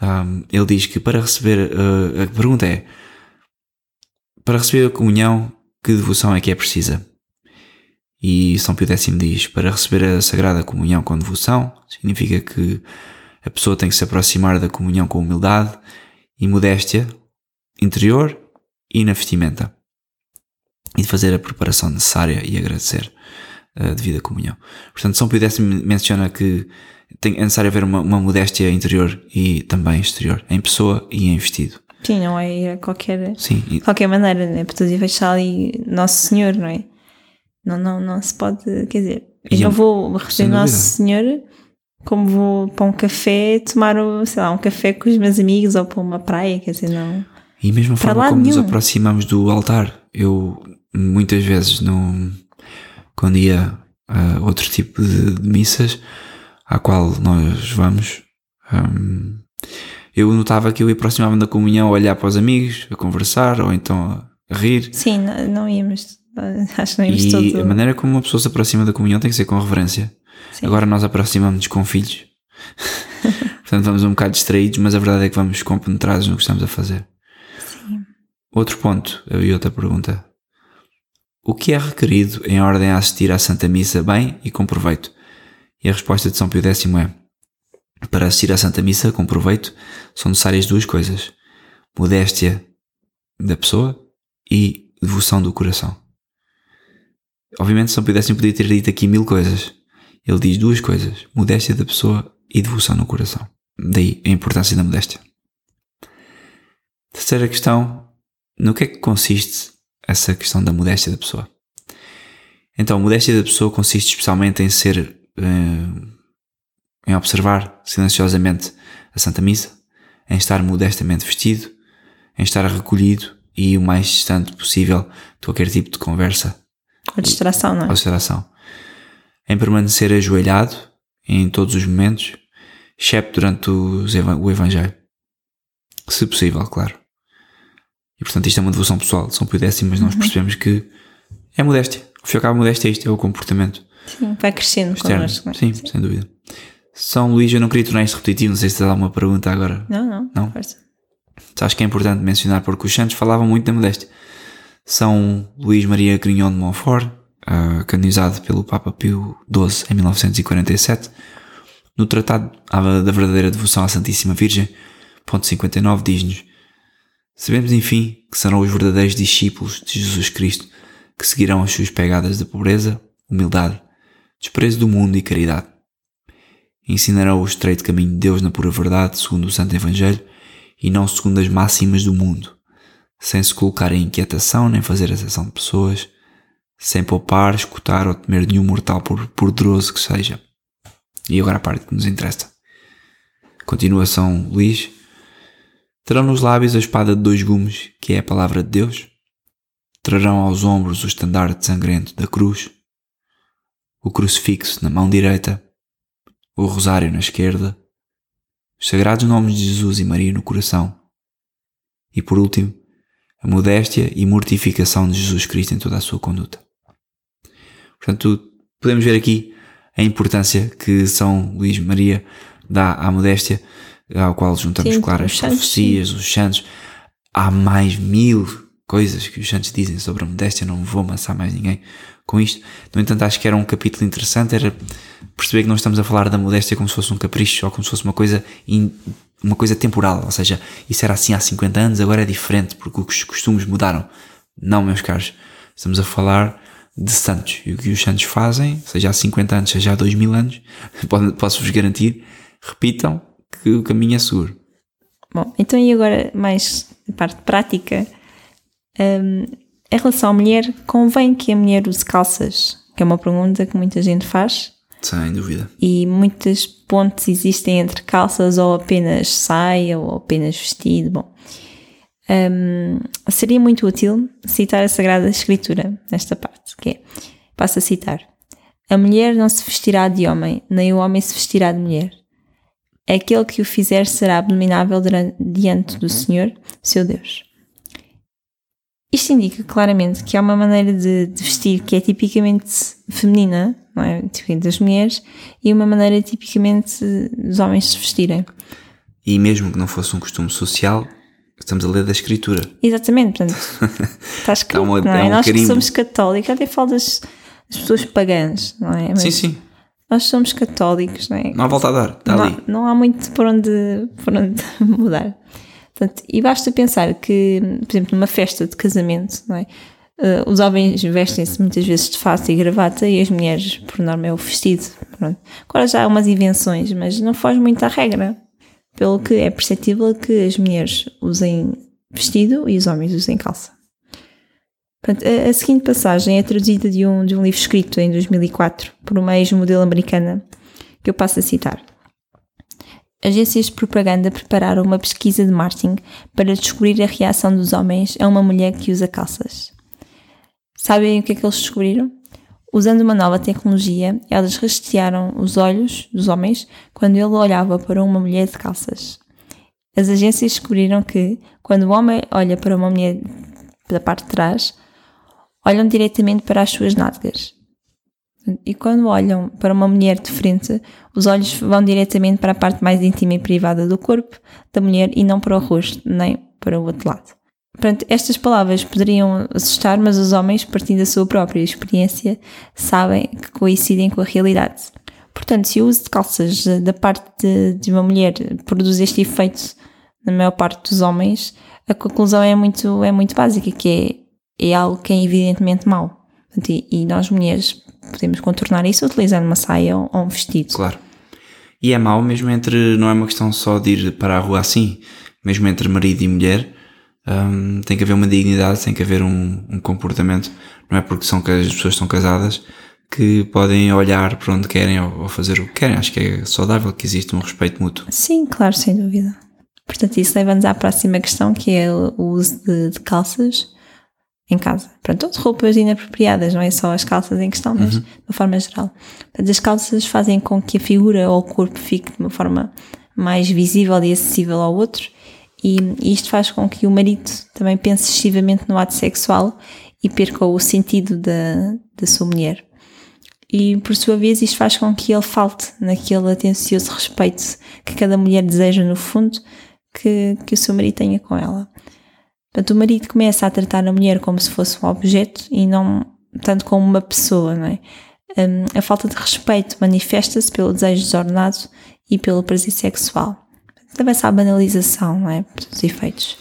A: Hum, ele diz que para receber, ah, a pergunta é: para receber a comunhão, que devoção é que é precisa? E São Pio X diz: para receber a Sagrada Comunhão com devoção, significa que a pessoa tem que se aproximar da comunhão com humildade e modéstia interior e na vestimenta. E de fazer a preparação necessária e agradecer a devida comunhão. Portanto, São Pio X menciona que tem, é necessário haver uma, uma modéstia interior e também exterior, em pessoa e em vestido.
B: Sim, não é ir a qualquer,
A: Sim, e-
B: de qualquer maneira, né? Os efeitos está ali Nosso Senhor, não é? Não, não, não se pode, quer dizer, eu
A: E
B: não
A: eu-
B: vou receber. Nosso Senhor como vou para um café tomar, sei lá, um café com os meus amigos ou para uma praia, quer dizer, não.
A: E mesmo a forma como nos
B: nenhum.
A: aproximamos do altar. Eu, muitas vezes, no, quando ia a outro tipo de, de missas, à qual nós vamos, hum, eu notava que eu aproximava-me da comunhão a olhar para os amigos, a conversar, ou então a rir.
B: Sim, não, não íamos, [laughs] acho que não íamos
A: E
B: todos.
A: a maneira como uma pessoa se aproxima da comunhão tem que ser com reverência.
B: Sim.
A: Agora nós aproximamos-nos com filhos. [laughs] Portanto, vamos um bocado distraídos, mas a verdade é que vamos compenetrados no que estamos a fazer.
B: Sim.
A: Outro ponto, e outra pergunta. O que é requerido em ordem a assistir à Santa Missa bem e com proveito? E a resposta de São Pio X é: Para assistir à Santa Missa com proveito são necessárias duas coisas: modéstia da pessoa e devoção do coração. Obviamente, São Pio X podia ter dito aqui mil coisas. Ele diz duas coisas: modéstia da pessoa e devoção no coração. Daí a importância da modéstia. Terceira questão: no que é que consiste essa questão da modéstia da pessoa? Então, a modéstia da pessoa consiste especialmente em ser, eh, em observar silenciosamente a Santa Missa, em estar modestamente vestido, em estar recolhido e o mais distante possível de qualquer tipo de conversa
B: A distração, não é?
A: ou distração, em permanecer ajoelhado em todos os momentos, excepto durante o Evangelho. Se possível, claro. E portanto isto é uma devoção pessoal São Pio X, mas nós percebemos que é modéstia. E ao cabo, modéstia é isto, é o comportamento
B: Sim, vai crescendo
A: externo.
B: connosco, é?
A: Sim, sem dúvida. São Luís, eu não queria tornar isto repetitivo, não sei se te dá alguma pergunta agora.
B: Não, não,
A: Não?
B: força.
A: Acho que é importante mencionar porque os santos falavam muito da modéstia. São Luís Maria Grignon de Montfort, ah, canonizado pelo Papa Pio XII em 1947, no Tratado da Verdadeira Devoção à Santíssima Virgem, ponto 59, diz-nos: Sabemos, enfim, que serão os verdadeiros discípulos de Jesus Cristo que seguirão as suas pegadas de pobreza, humildade, desprezo do mundo e caridade. Ensinarão o estreito caminho de Deus na pura verdade, segundo o Santo Evangelho, e não segundo as máximas do mundo, sem se colocar em inquietação nem fazer exceção de pessoas, sem poupar, escutar ou temer nenhum mortal por poderoso que seja. E agora a parte que nos interessa. Continuação Luís. Terão nos lábios a espada de dois gumes, que é a palavra de Deus. Trarão aos ombros o estandarte sangrento da cruz, o crucifixo na mão direita, o rosário na esquerda, os sagrados nomes de Jesus e Maria no coração. E por último, a modéstia e mortificação de Jesus Cristo em toda a sua conduta. Portanto, podemos ver aqui a importância que São Luís Maria dá à modéstia, ao qual juntamos,
B: Sim,
A: claro, as
B: santos,
A: profecias, os santos. Há mais mil coisas que os santos dizem sobre a modéstia, não vou amassar mais ninguém com isto. No entanto, acho que era um capítulo interessante, era perceber que não estamos a falar da modéstia como se fosse um capricho ou como se fosse uma coisa, in, uma coisa temporal, ou seja, isso era assim há 50 anos, agora é diferente porque os costumes mudaram. Não, meus caros, estamos a falar de santos e o que os santos fazem, seja há 50 anos, seja há 2000 anos, [laughs] posso-vos garantir, repitam que o caminho é seguro.
B: Bom, então e agora mais a parte prática. Um, em relação à mulher, convém que a mulher use calças? Que é uma pergunta que muita gente faz.
A: Sem dúvida.
B: E muitas pontes existem entre calças ou apenas saia ou apenas vestido. Bom, um, seria muito útil citar a Sagrada Escritura nesta parte, que é, passo a citar, a mulher não se vestirá de homem, nem o homem se vestirá de mulher. Aquele que o fizer será abominável diante do Senhor, seu Deus. Isto indica claramente que há uma maneira de, de vestir que é tipicamente feminina, não é? Tipicamente das mulheres, e uma maneira tipicamente dos homens se vestirem.
A: E mesmo que não fosse um costume social, estamos a ler da Escritura.
B: Exatamente, portanto, [laughs] está escrito,
A: uma-
B: não é?
A: é um
B: Nós que
A: carimbo.
B: somos católicos, até falo das, das pessoas pagãs, não é? Mas
A: Sim, sim.
B: Nós somos católicos, não é?
A: Não há volta a dar. Está
B: não,
A: ali.
B: há- não há muito por onde, por onde [laughs] mudar. Portanto, e basta pensar que, por exemplo, numa festa de casamento, não é? Eh, os homens vestem-se muitas vezes de fato e gravata e as mulheres, por norma, é o vestido. Pronto. Agora já há umas invenções, mas não foge muito à regra. Pelo que é perceptível que as mulheres usem vestido e os homens usem calça. Portanto, a, a seguinte passagem é traduzida de um, de um livro escrito em 2004 por uma ex-modelo americana que eu passo a citar. Agências de propaganda prepararam uma pesquisa de marketing para descobrir a reação dos homens a uma mulher que usa calças. Sabem o que é que eles descobriram? Usando uma nova tecnologia, elas rastrearam os olhos dos homens quando ele olhava para uma mulher de calças. As agências descobriram que, quando o homem olha para uma mulher da parte de trás, olham diretamente para as suas nádegas. E quando olham para uma mulher de frente, os olhos vão diretamente para a parte mais íntima e privada do corpo da mulher e não para o rosto, nem para o outro lado. Portanto, estas palavras poderiam assustar, mas os homens, partindo da sua própria experiência, sabem que coincidem com a realidade. Portanto, se o uso de calças da parte de uma mulher produz este efeito na maior parte dos homens, a conclusão é muito, é muito básica, que é, é algo que é evidentemente mau. E, e nós mulheres podemos contornar isso utilizando uma saia ou, ou um vestido.
A: Claro. E é mau mesmo entre. Não é uma questão só de ir para a rua assim. Mesmo entre marido e mulher, hum, tem que haver uma dignidade, tem que haver um, um comportamento. Não é porque são, que as pessoas estão casadas que podem olhar para onde querem ou, ou fazer o que querem. Acho que é saudável que existe um respeito mútuo.
B: Sim, claro, sem dúvida. Portanto, isso leva-nos à próxima questão, que é o uso de, de calças em casa. Pronto, de roupas inapropriadas, não é só as calças em questão, mas de uma forma geral. Portanto, as calças fazem com que a figura ou o corpo fique de uma forma mais visível e acessível ao outro, e isto faz com que o marido também pense excessivamente no ato sexual e perca o sentido da, da sua mulher. E por sua vez, isto faz com que ele falte naquele atencioso respeito que cada mulher deseja, no fundo, que, que o seu marido tenha com ela. Portanto, o marido começa a tratar a mulher como se fosse um objeto e não tanto como uma pessoa, não é? Um, a falta de respeito manifesta-se pelo desejo desordenado e pelo prazer sexual. Leva-se à banalização, não é? Dos efeitos.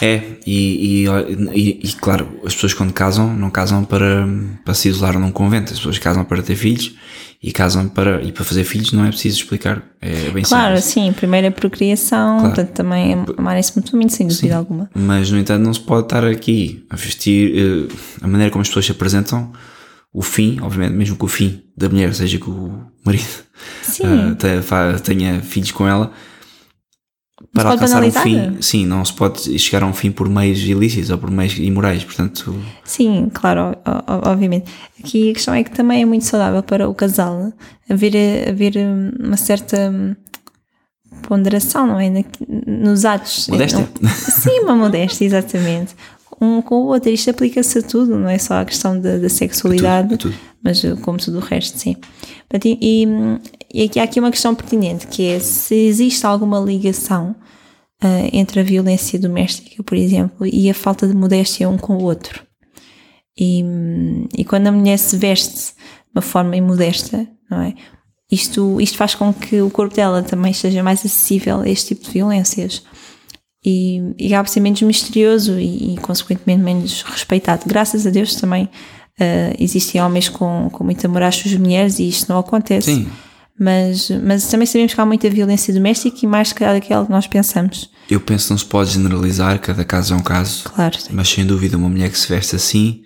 A: É, e, e, e, e, claro, as pessoas quando casam, não casam para, para se isolar num convento, as pessoas casam para ter filhos e casam para, e para fazer filhos não é preciso explicar, é bem
B: Claro,
A: simples.
B: sim, primeiro a procriação,
A: Claro.
B: portanto também amarem-se mutuamente, sem dúvida alguma.
A: Mas, no entanto, não se pode estar aqui a vestir eh, a maneira como as pessoas se apresentam, o fim, obviamente, mesmo que o fim da mulher seja que o marido
B: Sim.
A: fa- tenha filhos com ela, para
B: pode
A: alcançar um fim, sim, não se pode chegar a um fim por meios ilícitos ou por meios imorais, portanto,
B: Sim, claro, obviamente. Aqui a questão é que também é muito saudável para o casal haver, haver hum, uma certa hum, ponderação, não é? Nos atos.
A: Modéstia.
B: Não- Sim, uma modéstia, exatamente. um com o outro. Isto aplica-se a tudo, não é só a questão da, da sexualidade,
A: A tudo, a tudo.
B: mas uh, como tudo o resto, sim. E, e, aqui há aqui uma questão pertinente, que é se existe alguma ligação uh, entre a violência doméstica, por exemplo, e a falta de modéstia um com o outro. E, e quando a mulher se veste de uma forma imodesta, não é? Isto, isto faz com que o corpo dela também esteja mais acessível a este tipo de violências e, e acaba ser menos misterioso e, e, consequentemente menos respeitado. Graças a Deus também uh, existem homens com, com muito amor às suas mulheres e isto não acontece.
A: Sim.
B: Mas, mas também sabemos que há muita violência doméstica e mais que aquela que nós pensamos.
A: Eu penso que não se pode generalizar, cada caso é um caso.
B: Claro, sim.
A: Mas sem dúvida, uma mulher que se veste assim,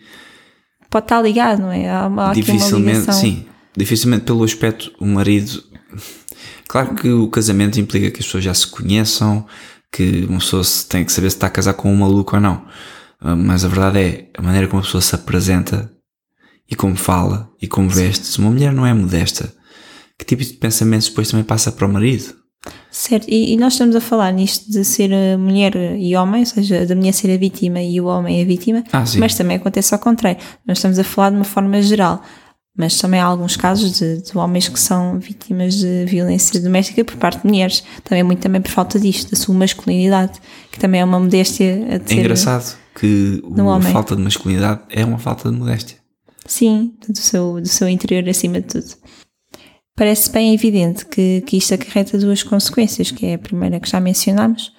B: Pode estar ligado, não é? Há, há
A: dificilmente, sim, dificilmente pelo aspecto, o marido. [laughs] Claro que o casamento implica que as pessoas já se conheçam, que uma pessoa tem que saber se está a casar com um maluco ou não. Ah, Mas a verdade é, a maneira como a pessoa se apresenta e como fala e como veste, se uma mulher não é modesta, que tipo de pensamentos depois também passa para o marido?
B: Certo, e, e nós estamos a falar nisto de ser a mulher e homem, ou seja, da mulher ser a vítima e o homem a vítima,
A: Ah,
B: mas também acontece ao contrário. Nós estamos a falar de uma forma geral, mas também há alguns casos de, de homens que são vítimas de violência doméstica por parte de mulheres, também muito também por falta disto, da sua masculinidade, que também é uma modéstia a
A: É
B: ter.
A: engraçado que a falta de masculinidade é uma falta de modéstia.
B: Sim, do seu, do seu interior acima de tudo. Parece bem evidente que, que isto acarreta duas consequências, que é a primeira que já mencionámos,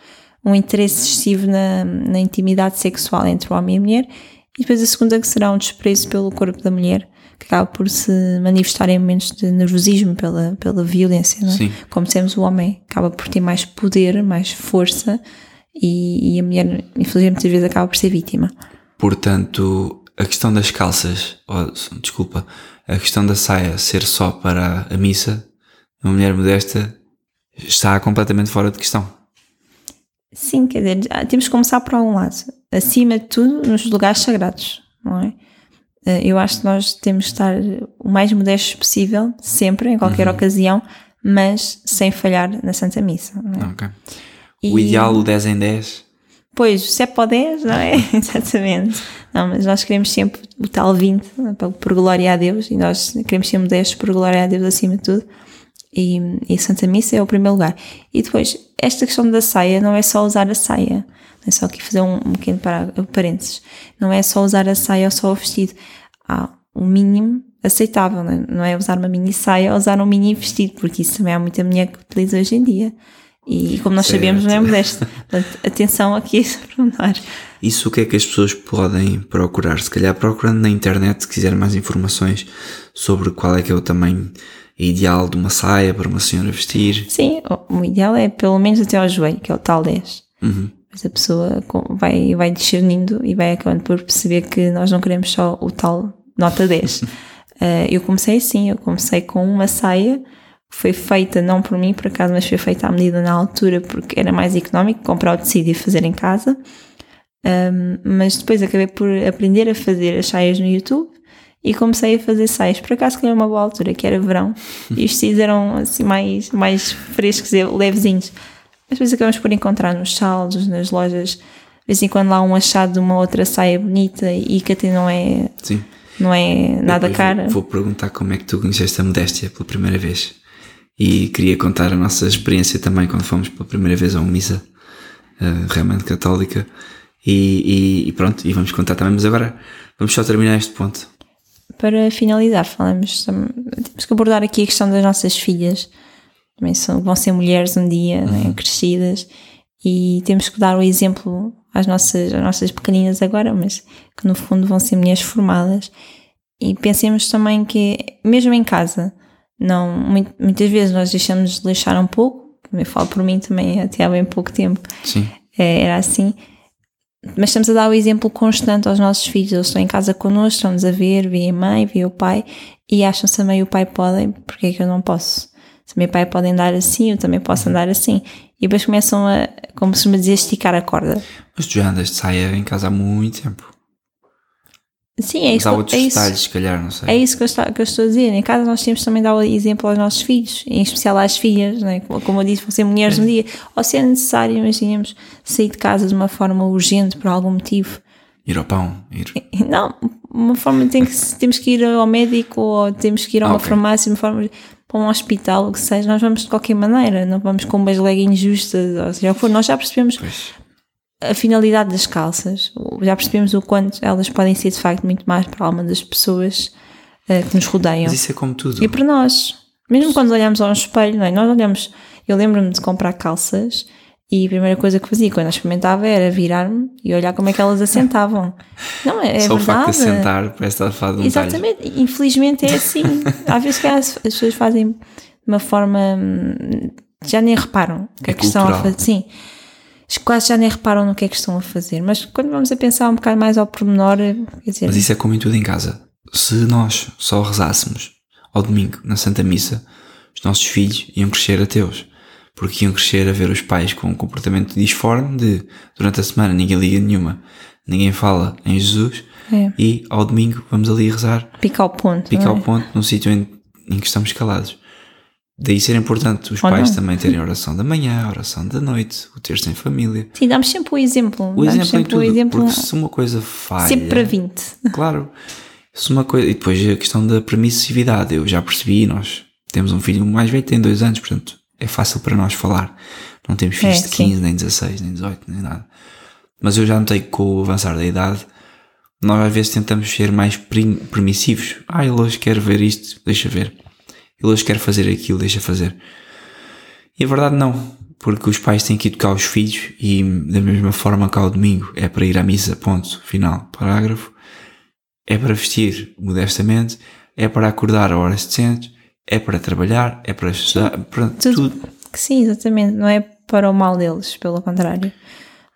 B: um interesse excessivo na, na intimidade sexual entre o homem e a mulher, e depois a segunda que será um desprezo pelo corpo da mulher, que acaba por se manifestar em momentos de nervosismo pela, pela violência. Não é?
A: Sim.
B: Como dissemos, o homem acaba por ter mais poder, mais força, e, e a mulher, infelizmente, muitas vezes acaba por ser vítima.
A: Portanto, a questão das calças, ou, desculpa, a questão da saia ser só para a missa, uma mulher modesta está completamente fora de questão.
B: Sim, quer dizer, temos que começar por algum lado. Acima de tudo, nos lugares sagrados, não é? Eh, Eu acho que nós temos que estar o mais modestos possível, sempre, em qualquer ocasião, mas sem falhar na Santa Missa. É?
A: Ok. O
B: E-
A: ideal, o 10 em 10,
B: Pois, se é para o 10, não é? [laughs] Exatamente. Não, mas nós queremos sempre o tal 20, não é? por glória a Deus, e nós queremos ser modestos por glória a Deus acima de tudo. E, e a Santa Missa é o primeiro lugar. E depois, esta questão da saia não é só usar a saia. Não é só aqui fazer um, um pequeno parênteses. Não é só usar a saia ou só o vestido. Há um mínimo aceitável, não é? Não é usar uma mini saia ou usar um mini vestido, porque isso também há muita mulher que utiliza hoje em dia. E como nós
A: Certo.
B: sabemos, não é modesto. Portanto, atenção aqui a esse pormenor.
A: Isso o que é que as pessoas podem procurar? Se calhar procurando na internet, se quiserem mais informações sobre qual é que é o tamanho ideal de uma saia para uma senhora vestir.
B: Sim, o, ideal é pelo menos até ao joelho, que é o tal 10.
A: Uhum.
B: Mas a pessoa vai, vai discernindo e vai acabando por perceber que nós não queremos só o tal nota 10. [laughs] Eh, eu comecei assim, eu comecei com uma saia foi feita não por mim, por acaso, mas foi feita à medida na altura porque era mais económico comprar o tecido e fazer em casa. Um, mas depois acabei por aprender a fazer as saias no YouTube e comecei a fazer saias. Por acaso que era uma boa altura, que era verão, e os tecidos eram assim mais, mais frescos e levezinhos. Mas depois acabamos por encontrar nos saldos, nas lojas, de vez em quando lá um achado de uma outra saia bonita e que até não é,
A: Sim.
B: não é nada
A: Depois
B: cara.
A: Vou, vou perguntar como é que tu conheceste a modéstia pela primeira vez. E queria contar a nossa experiência também quando fomos pela primeira vez a uma missa eh, realmente católica. E, e- e pronto, e vamos contar também. Mas agora vamos só terminar este ponto.
B: Para finalizar, falamos, temos que abordar aqui a questão das nossas filhas. Também são, vão ser mulheres um dia, né, crescidas, e temos que dar o exemplo às nossas, às nossas pequeninas agora, mas que no fundo vão ser mulheres formadas. E pensemos também que, mesmo em casa, não, muitas vezes nós deixamos de lixar um pouco, também falo por mim também até há bem pouco tempo,
A: Sim.
B: é, era assim. Mas estamos a dar o exemplo constante aos nossos filhos. Eles estão em casa connosco, estão-nos a ver, veem a mãe, veem o pai e acham se também o pai podem, porque é que eu não posso? Se o meu pai pode andar assim, eu também posso andar assim. E depois começam a, como se me dizer, esticar a corda.
A: Mas tu já andas de saia em casa há muito tempo.
B: Sim, é
A: Mas
B: isso.
A: há
B: que-
A: outros
B: é isso.
A: se calhar, não sei.
B: É isso que eu, estou, que eu estou a dizer. Em casa nós temos também dar o exemplo aos nossos filhos, em especial às filhas, né? como, como eu disse, vão ser mulheres um dia. Ou se é necessário, imaginemos, sair de casa de uma forma urgente por algum motivo,
A: Ir ao pão, ir. [laughs]
B: Não, uma forma tem que temos que ir ao médico ou temos que ir a uma
A: Ah, ok.
B: farmácia, uma forma para um hospital, o que seja, nós vamos de qualquer maneira, não vamos com umas leggings justas, ou seja, o que for, nós já percebemos
A: Pois.
B: A finalidade das calças, já percebemos o quanto elas podem ser de facto muito mais para a alma das pessoas eh, que nos rodeiam.
A: Mas isso é como tudo.
B: E para nós, mesmo quando olhamos ao espelho, não é? nós olhamos, eu lembro-me de comprar calças e a primeira coisa que fazia quando eu experimentava era virar-me e olhar como é que elas assentavam. [laughs] Não, é, é
A: Só o facto
B: verdade.
A: de assentar parece estar a falar de um talho.
B: Exatamente, infelizmente é assim. Às vezes que as, as pessoas fazem de uma forma hum, já nem reparam que é,
A: É
B: a fazer. Sim, quase já nem reparam no que é que estão a fazer. Mas quando vamos a pensar um bocado mais ao pormenor, quer dizer,
A: Mas isso é como em tudo em casa. Se nós só rezássemos ao domingo na Santa Missa, os nossos filhos iam crescer ateus. Porque iam crescer a ver os pais com um comportamento disforme de durante a semana ninguém liga nenhuma, ninguém fala em Jesus
B: É.
A: e ao domingo vamos ali rezar,
B: picar o ponto.
A: picar
B: não é?
A: o ponto num sítio em, em que estamos calados. Daí ser importante os
B: Ou
A: pais
B: não.
A: também terem a oração da manhã, a oração da noite, o terço em família.
B: Sim, damos sempre o exemplo.
A: O exemplo em
B: sempre
A: tudo,
B: o exemplo
A: porque se uma coisa falha...
B: sempre para 20. [laughs]
A: Claro. Se uma coisa, e depois a questão da permissividade, eu já percebi, nós temos um filho mais velho, tem dois anos, portanto é fácil para nós falar. Não temos filhos
B: É,
A: de
B: sim.
A: 15, nem 16, nem 18, nem nada. Mas eu já notei que com o avançar da idade, nós às vezes tentamos ser mais permissivos. Ah, ele hoje quer ver isto, deixa ver. Ele hoje quer fazer aquilo, deixa fazer. E a verdade não, porque os pais têm que educar os filhos e da mesma forma que ao domingo é para ir à missa, ponto, final, parágrafo, é para vestir modestamente, é para acordar a horas decentes, é para trabalhar, é para estudar, para
B: Tudo.
A: tudo.
B: Sim, exatamente. Não é para o mal deles, pelo contrário.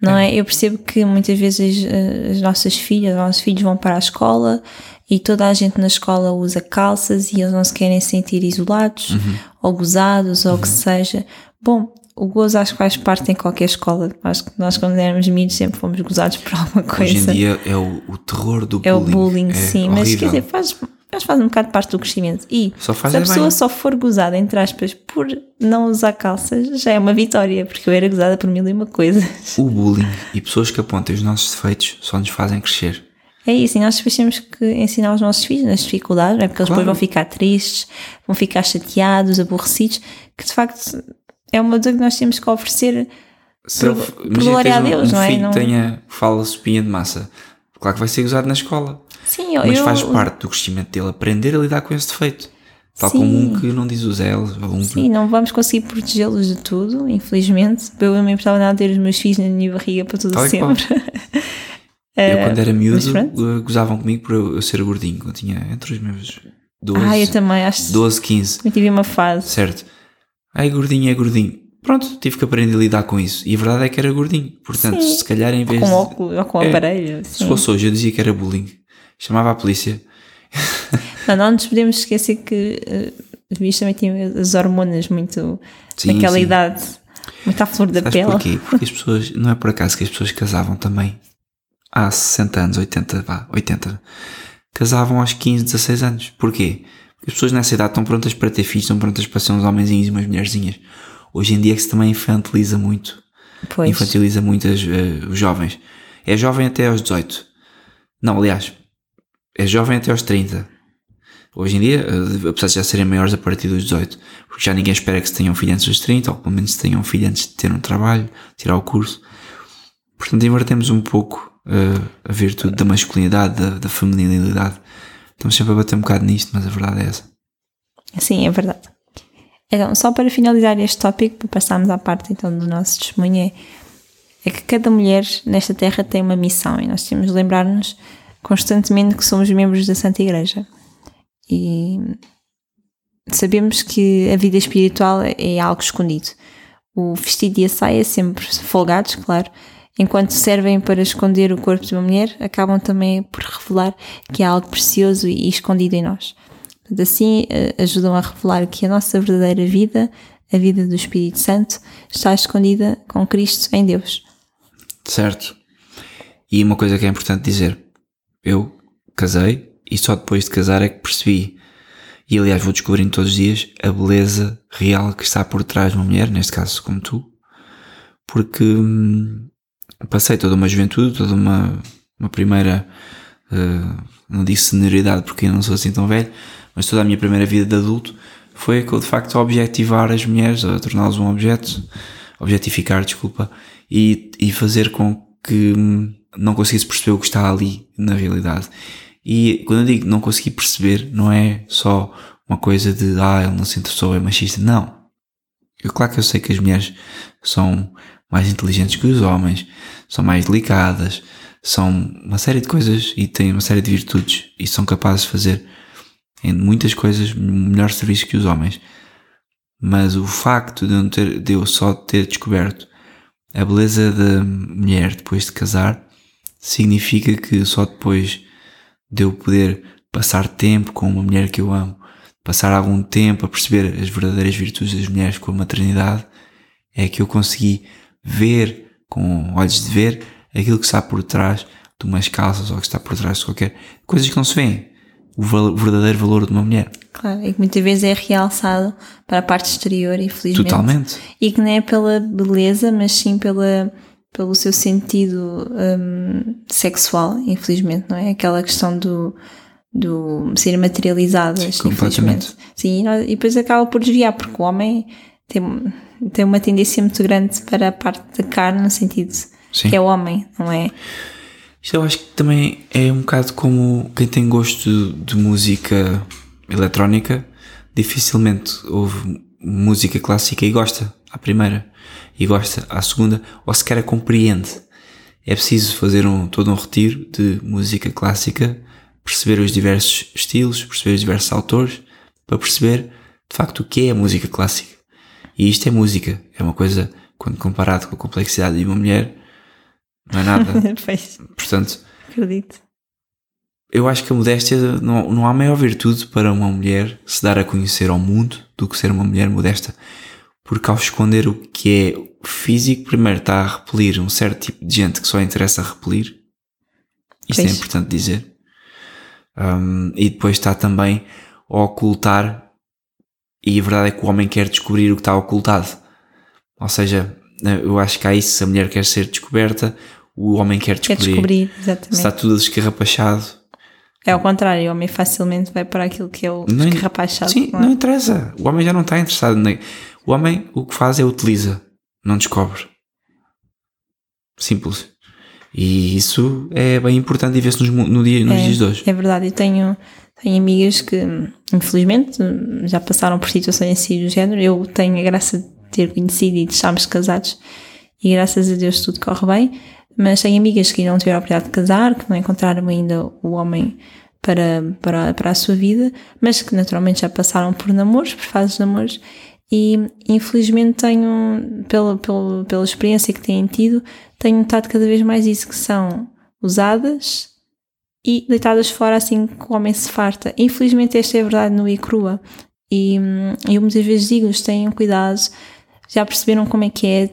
B: Não é? Eu percebo que muitas vezes as, as nossas filhas, os nossos filhos vão para a escola e toda a gente na escola usa calças e eles não se querem sentir isolados
A: Uhum.
B: ou gozados ou o que seja. Bom, o gozo acho que faz parte em qualquer escola. Acho que nós, quando éramos miúdos, sempre fomos gozados por alguma coisa.
A: Hoje em dia é o, o terror do
B: É o
A: bullying.
B: bullying,
A: É
B: sim, mas quer
A: horrível.
B: dizer, faz, faz, faz um bocado parte do crescimento. E se a
A: é
B: pessoa
A: bem.
B: só for gozada, entre aspas, por não usar calças, já é uma vitória, porque eu era gozada por mil e uma coisas.
A: O bullying e pessoas que apontem os nossos defeitos só nos fazem crescer.
B: É isso, e nós depois temos que ensinar os nossos filhos nas dificuldades, não é? porque eles
A: Claro.
B: depois vão ficar tristes, vão ficar chateados, aborrecidos, que de facto é uma dor que nós temos que oferecer
A: Se
B: Por- por glória a Deus,
A: um
B: não é?
A: filho
B: Não-
A: tenha, fala sopinha de massa. Claro que vai ser usado na escola.
B: Sim, eu,
A: Mas
B: eu-
A: faz parte do crescimento dele aprender a lidar com esse defeito. Tal
B: Sim.
A: como um que não diz os L's, um que
B: Sim, não vamos conseguir protegê-los de tudo, infelizmente. Eu não me importava nada ter os meus filhos na minha barriga para tudo
A: Tal
B: sempre. [laughs]
A: Eu, quando era miúdo, eh, gozavam comigo por eu, eu ser gordinho. Eu tinha entre os meus 12,
B: Ah, eu também acho
A: 12 15,
B: que tive uma fase.
A: certo? Ai, gordinho é gordinho. Pronto, tive que aprender a lidar com isso. E a verdade é que era gordinho. Portanto,
B: Sim.
A: se calhar em vez
B: Com
A: de.
B: óculos ou com
A: É.
B: aparelho.
A: Se
B: sim.
A: fosse hoje, eu dizia que era bullying. Chamava a polícia. [laughs]
B: Não, não nos podemos esquecer que os bichos também têm as hormonas muito
A: Sim,
B: naquela
A: sim.
B: idade, muito à flor da
A: Sabes
B: pele.
A: porquê? Porque as pessoas, não é por acaso que as pessoas casavam também há 60 anos, 80, vá, 80. Casavam aos 15, 16 anos. Porquê? Porque as pessoas nessa idade estão prontas para ter filhos, estão prontas para ser uns homenzinhos e umas mulherzinhas. Hoje em dia é que se também infantiliza muito.
B: Pois.
A: Infantiliza muito as, eh, os jovens. É jovem até aos 18. Não, aliás, é jovem até aos 30. Hoje em dia, eh, apesar de já serem maiores a partir dos 18, porque já ninguém espera que se tenham filho antes dos 30, ou pelo menos se tenham filho antes de ter um trabalho, tirar o curso. Portanto, invertemos um pouco eh, a virtude da masculinidade, da, da feminilidade. Estamos sempre a bater um bocado nisto, mas a verdade é essa.
B: Sim, é verdade. Então, só para finalizar este tópico, para passarmos à parte então do nosso testemunho, é, é que cada mulher nesta terra tem uma missão e nós temos de lembrar-nos constantemente que somos membros da Santa Igreja. E sabemos que a vida espiritual é algo escondido. O vestido e a saia, sempre folgados, claro, enquanto servem para esconder o corpo de uma mulher, acabam também por revelar que há algo precioso e escondido em nós. Assim eh, ajudam a revelar que a nossa verdadeira vida, a vida do Espírito Santo, está escondida com Cristo em Deus.
A: Certo. E uma coisa que é importante dizer: eu casei e só depois de casar é que percebi, e aliás vou descobrindo todos os dias, a beleza real que está por trás de uma mulher, neste caso como tu, porque hum, passei toda uma juventude, toda uma uma primeira, uh, não disse senioridade porque eu não sou assim tão velho, mas toda a minha primeira vida de adulto foi de facto objetivar as mulheres, a torná-las um objeto, objetificar, desculpa, e, e fazer com que não conseguisse perceber o que está ali na realidade. E quando eu digo não consegui perceber, não é só uma coisa de ah, ele não se interessou, é machista. Não. Eu, claro que eu sei que as mulheres são mais inteligentes que os homens, são mais delicadas, são uma série de coisas e têm uma série de virtudes e são capazes de fazer em muitas coisas melhor serviço que os homens. Mas o facto de eu, ter, de eu só ter descoberto a beleza da mulher depois de casar significa que só depois de eu poder passar tempo com uma mulher que eu amo, passar algum tempo a perceber as verdadeiras virtudes das mulheres com a maternidade, é que eu consegui ver com olhos de ver aquilo que está por trás de umas calças ou que está por trás de qualquer coisas que não se vêem. O verdadeiro valor de uma mulher.
B: Claro, e que muitas vezes é realçado para a parte exterior, infelizmente.
A: Totalmente.
B: E que não é pela beleza, mas sim pela, pelo seu sentido um, sexual, infelizmente, não é? Aquela questão do, do ser materializadas, infelizmente. Sim, e depois acaba por desviar, porque o homem tem, tem uma tendência muito grande para a parte da carne, no sentido Sim. que é o homem, não é?
A: Isto eu acho que também é um bocado como quem tem gosto de música eletrónica, dificilmente ouve música clássica e gosta à primeira, e gosta à segunda, ou sequer a compreende. É preciso fazer um, todo um retiro de música clássica, perceber os diversos estilos, perceber os diversos autores, para perceber de facto o que é a música clássica. E isto é música, é uma coisa, quando comparado com a complexidade de uma mulher, não é nada. [laughs] Portanto,
B: acredito.
A: Eu acho que a modéstia não, não há maior virtude para uma mulher se dar a conhecer ao mundo do que ser uma mulher modesta. Porque ao esconder o que é físico, primeiro está a repelir um certo tipo de gente que só interessa repelir. Isto é pois. é importante dizer. Um, e depois está também a ocultar, e a verdade é que o homem quer descobrir o que está ocultado. Ou seja, eu acho que há isso, se a mulher quer ser descoberta, o homem quer descobrir. Quer descobrir, exatamente. Está tudo descarrapachado.
B: É ao contrário, o homem facilmente vai para aquilo que é o não, descarrapachado.
A: Sim, não, é? não interessa. O homem já não está interessado. Nem. O homem o que faz é utiliza, não descobre. Simples. E isso é bem importante e vê-se nos, no dia, nos
B: é,
A: dias de hoje.
B: É verdade, eu tenho, tenho amigas que, infelizmente, já passaram por situações assim do género. Eu tenho a graça de ter conhecido e de estarmos casados e graças a Deus tudo corre bem mas tenho amigas que não tiveram a oportunidade de casar, que não encontraram ainda o homem para, para, para a sua vida, mas que naturalmente já passaram por namoros, por fases de namoros, e infelizmente tenho, pela, pela, pela experiência que têm tido, tenho notado cada vez mais isso, que são usadas e deitadas fora assim que o homem se farta. Infelizmente esta é a verdade no e crua. E eu muitas vezes digo-lhes, tenham cuidado, já perceberam como é que é,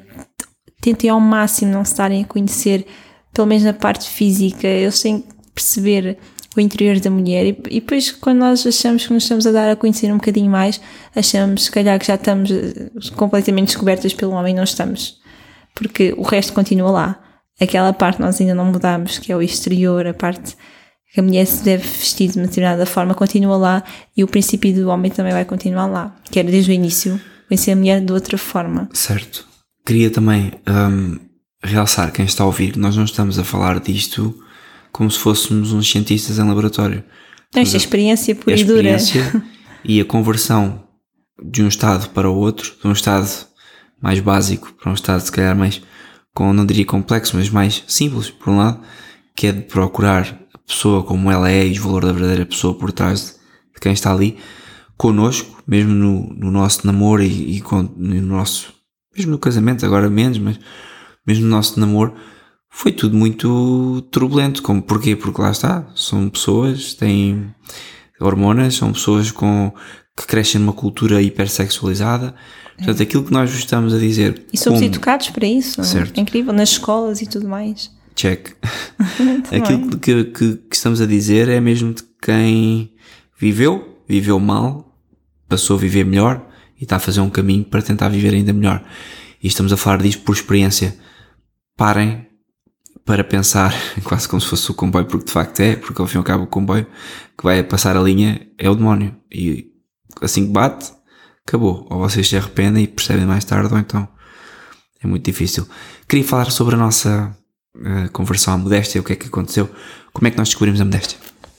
B: tentem ao máximo não se estarem a conhecer, pelo menos na parte física, eles têm que perceber o interior da mulher e, e depois quando nós achamos que nos estamos a dar a conhecer um bocadinho mais, achamos se calhar que já estamos eh, completamente descobertas pelo homem, não estamos. Porque o resto continua lá. Aquela parte nós ainda não mudamos, que é o exterior, a parte que a mulher se deve vestir de uma determinada forma, continua lá e o princípio do homem também vai continuar lá, que era desde o início conhecer a mulher de outra forma.
A: Certo. Queria também um, realçar quem está a ouvir, nós não estamos a falar disto como se fôssemos uns cientistas em laboratório.
B: Esta experiência pura e dura. [laughs]
A: e a conversão de um estado para o outro, de um estado mais básico para um estado se calhar mais, com, não diria complexo, mas mais simples, por um lado, que é de procurar a pessoa como ela é e o valor da verdadeira pessoa por trás de quem está ali, connosco, mesmo no, no nosso namoro e, e com, no nosso mesmo no casamento, agora menos, mas mesmo no nosso namoro, foi tudo muito turbulento. Como, porquê? Porque lá está, são pessoas, têm hormonas, são pessoas com, que crescem numa cultura hipersexualizada. Portanto, aquilo que nós estamos a dizer.
B: E somos como, educados para isso, é? certo. é incrível, nas escolas e tudo mais.
A: Check. [laughs] aquilo que, que, que estamos a dizer é mesmo de quem viveu, viveu mal, passou a viver melhor e está a fazer um caminho para tentar viver ainda melhor. E estamos a falar disto por experiência. Parem, para pensar, [laughs] quase como se fosse o comboio, porque de facto é, porque ao fim e ao cabo o comboio que vai passar a linha é o demónio. E assim que bate, acabou. Ou vocês se arrependem e percebem mais tarde, ou então é muito difícil. Queria falar sobre a nossa uh, conversão à modéstia, o que é que aconteceu, como é que nós descobrimos a modéstia.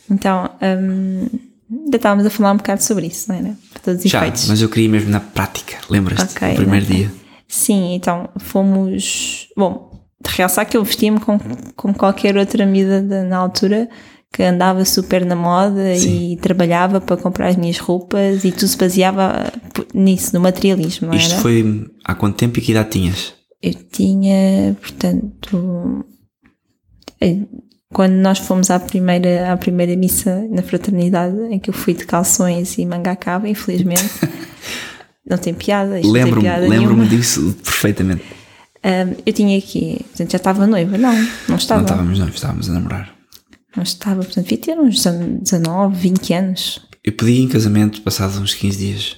B: Então, um, ainda estávamos a falar um bocado sobre isso, não era?
A: Para todos os Já, efeitos. mas eu queria mesmo na prática, lembras-te? Okay, no primeiro dia.
B: Sim, então fomos. Bom, de realçar que eu vestia-me como, como qualquer outra miúda na altura que andava super na moda Sim. e trabalhava para comprar as minhas roupas e tudo se baseava nisso, no materialismo.
A: Isto
B: era?
A: foi há quanto tempo e que idade tinhas?
B: Eu tinha, portanto, eh, quando nós fomos à primeira, à primeira missa na fraternidade, em que eu fui de calções e manga cava, infelizmente, [laughs] não tem piada.
A: Lembro-me lembro disso perfeitamente.
B: Um, eu tinha aqui, portanto, já estava noiva? Não, não estava.
A: Não estávamos noivos, estávamos a namorar.
B: Não estava, portanto, devia ter uns 19, 20 anos.
A: Eu pedi em casamento passados uns 15 dias.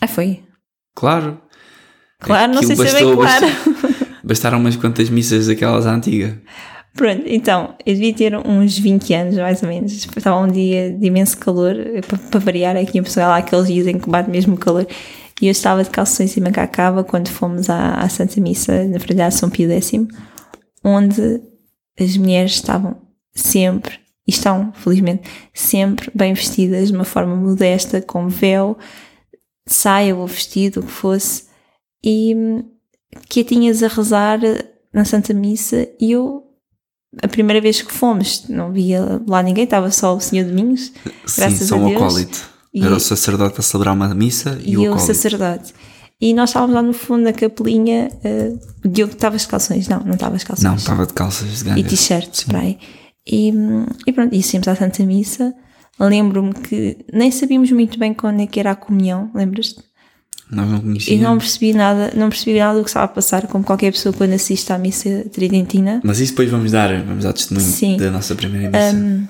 B: Ah, foi?
A: Claro.
B: Claro, não sei se é bem claro.
A: Bastaram umas quantas missas daquelas antigas.
B: Pronto, então, eu devia ter uns 20 anos, mais ou menos. Estava um dia de imenso calor, para, para variar, aqui em Portugal há aqueles dias em que bate mesmo calor. E eu estava de calções e macacava quando fomos à, à Santa Missa, na verdade São Pio X, onde as mulheres estavam sempre, e estão, felizmente, sempre bem vestidas de uma forma modesta, com véu, saia ou vestido, o que fosse, e que a tinhas a rezar na Santa Missa e eu a primeira vez que fomos, não via lá ninguém, estava só o Senhor Domingos, graças Sim, só a Deus.
A: o acólito. Era o sacerdote a celebrar uma missa e, e o, o sacerdote.
B: E nós estávamos lá no fundo na capelinha. Uh, o Diogo estava de calções. Não, não estava de calções.
A: Não, estava de calças de ganga.
B: E t-shirts para aí. E, e pronto, e saímos à Santa Missa. Lembro-me que nem sabíamos muito bem quando é que era a comunhão, lembras-te?
A: Nós não conhecíamos.
B: E não percebi nada, não percebi nada do que estava a passar, como qualquer pessoa quando assiste à missa tridentina.
A: Mas isso depois vamos dar, vamos dar testemunho Sim. da nossa primeira missa. Um,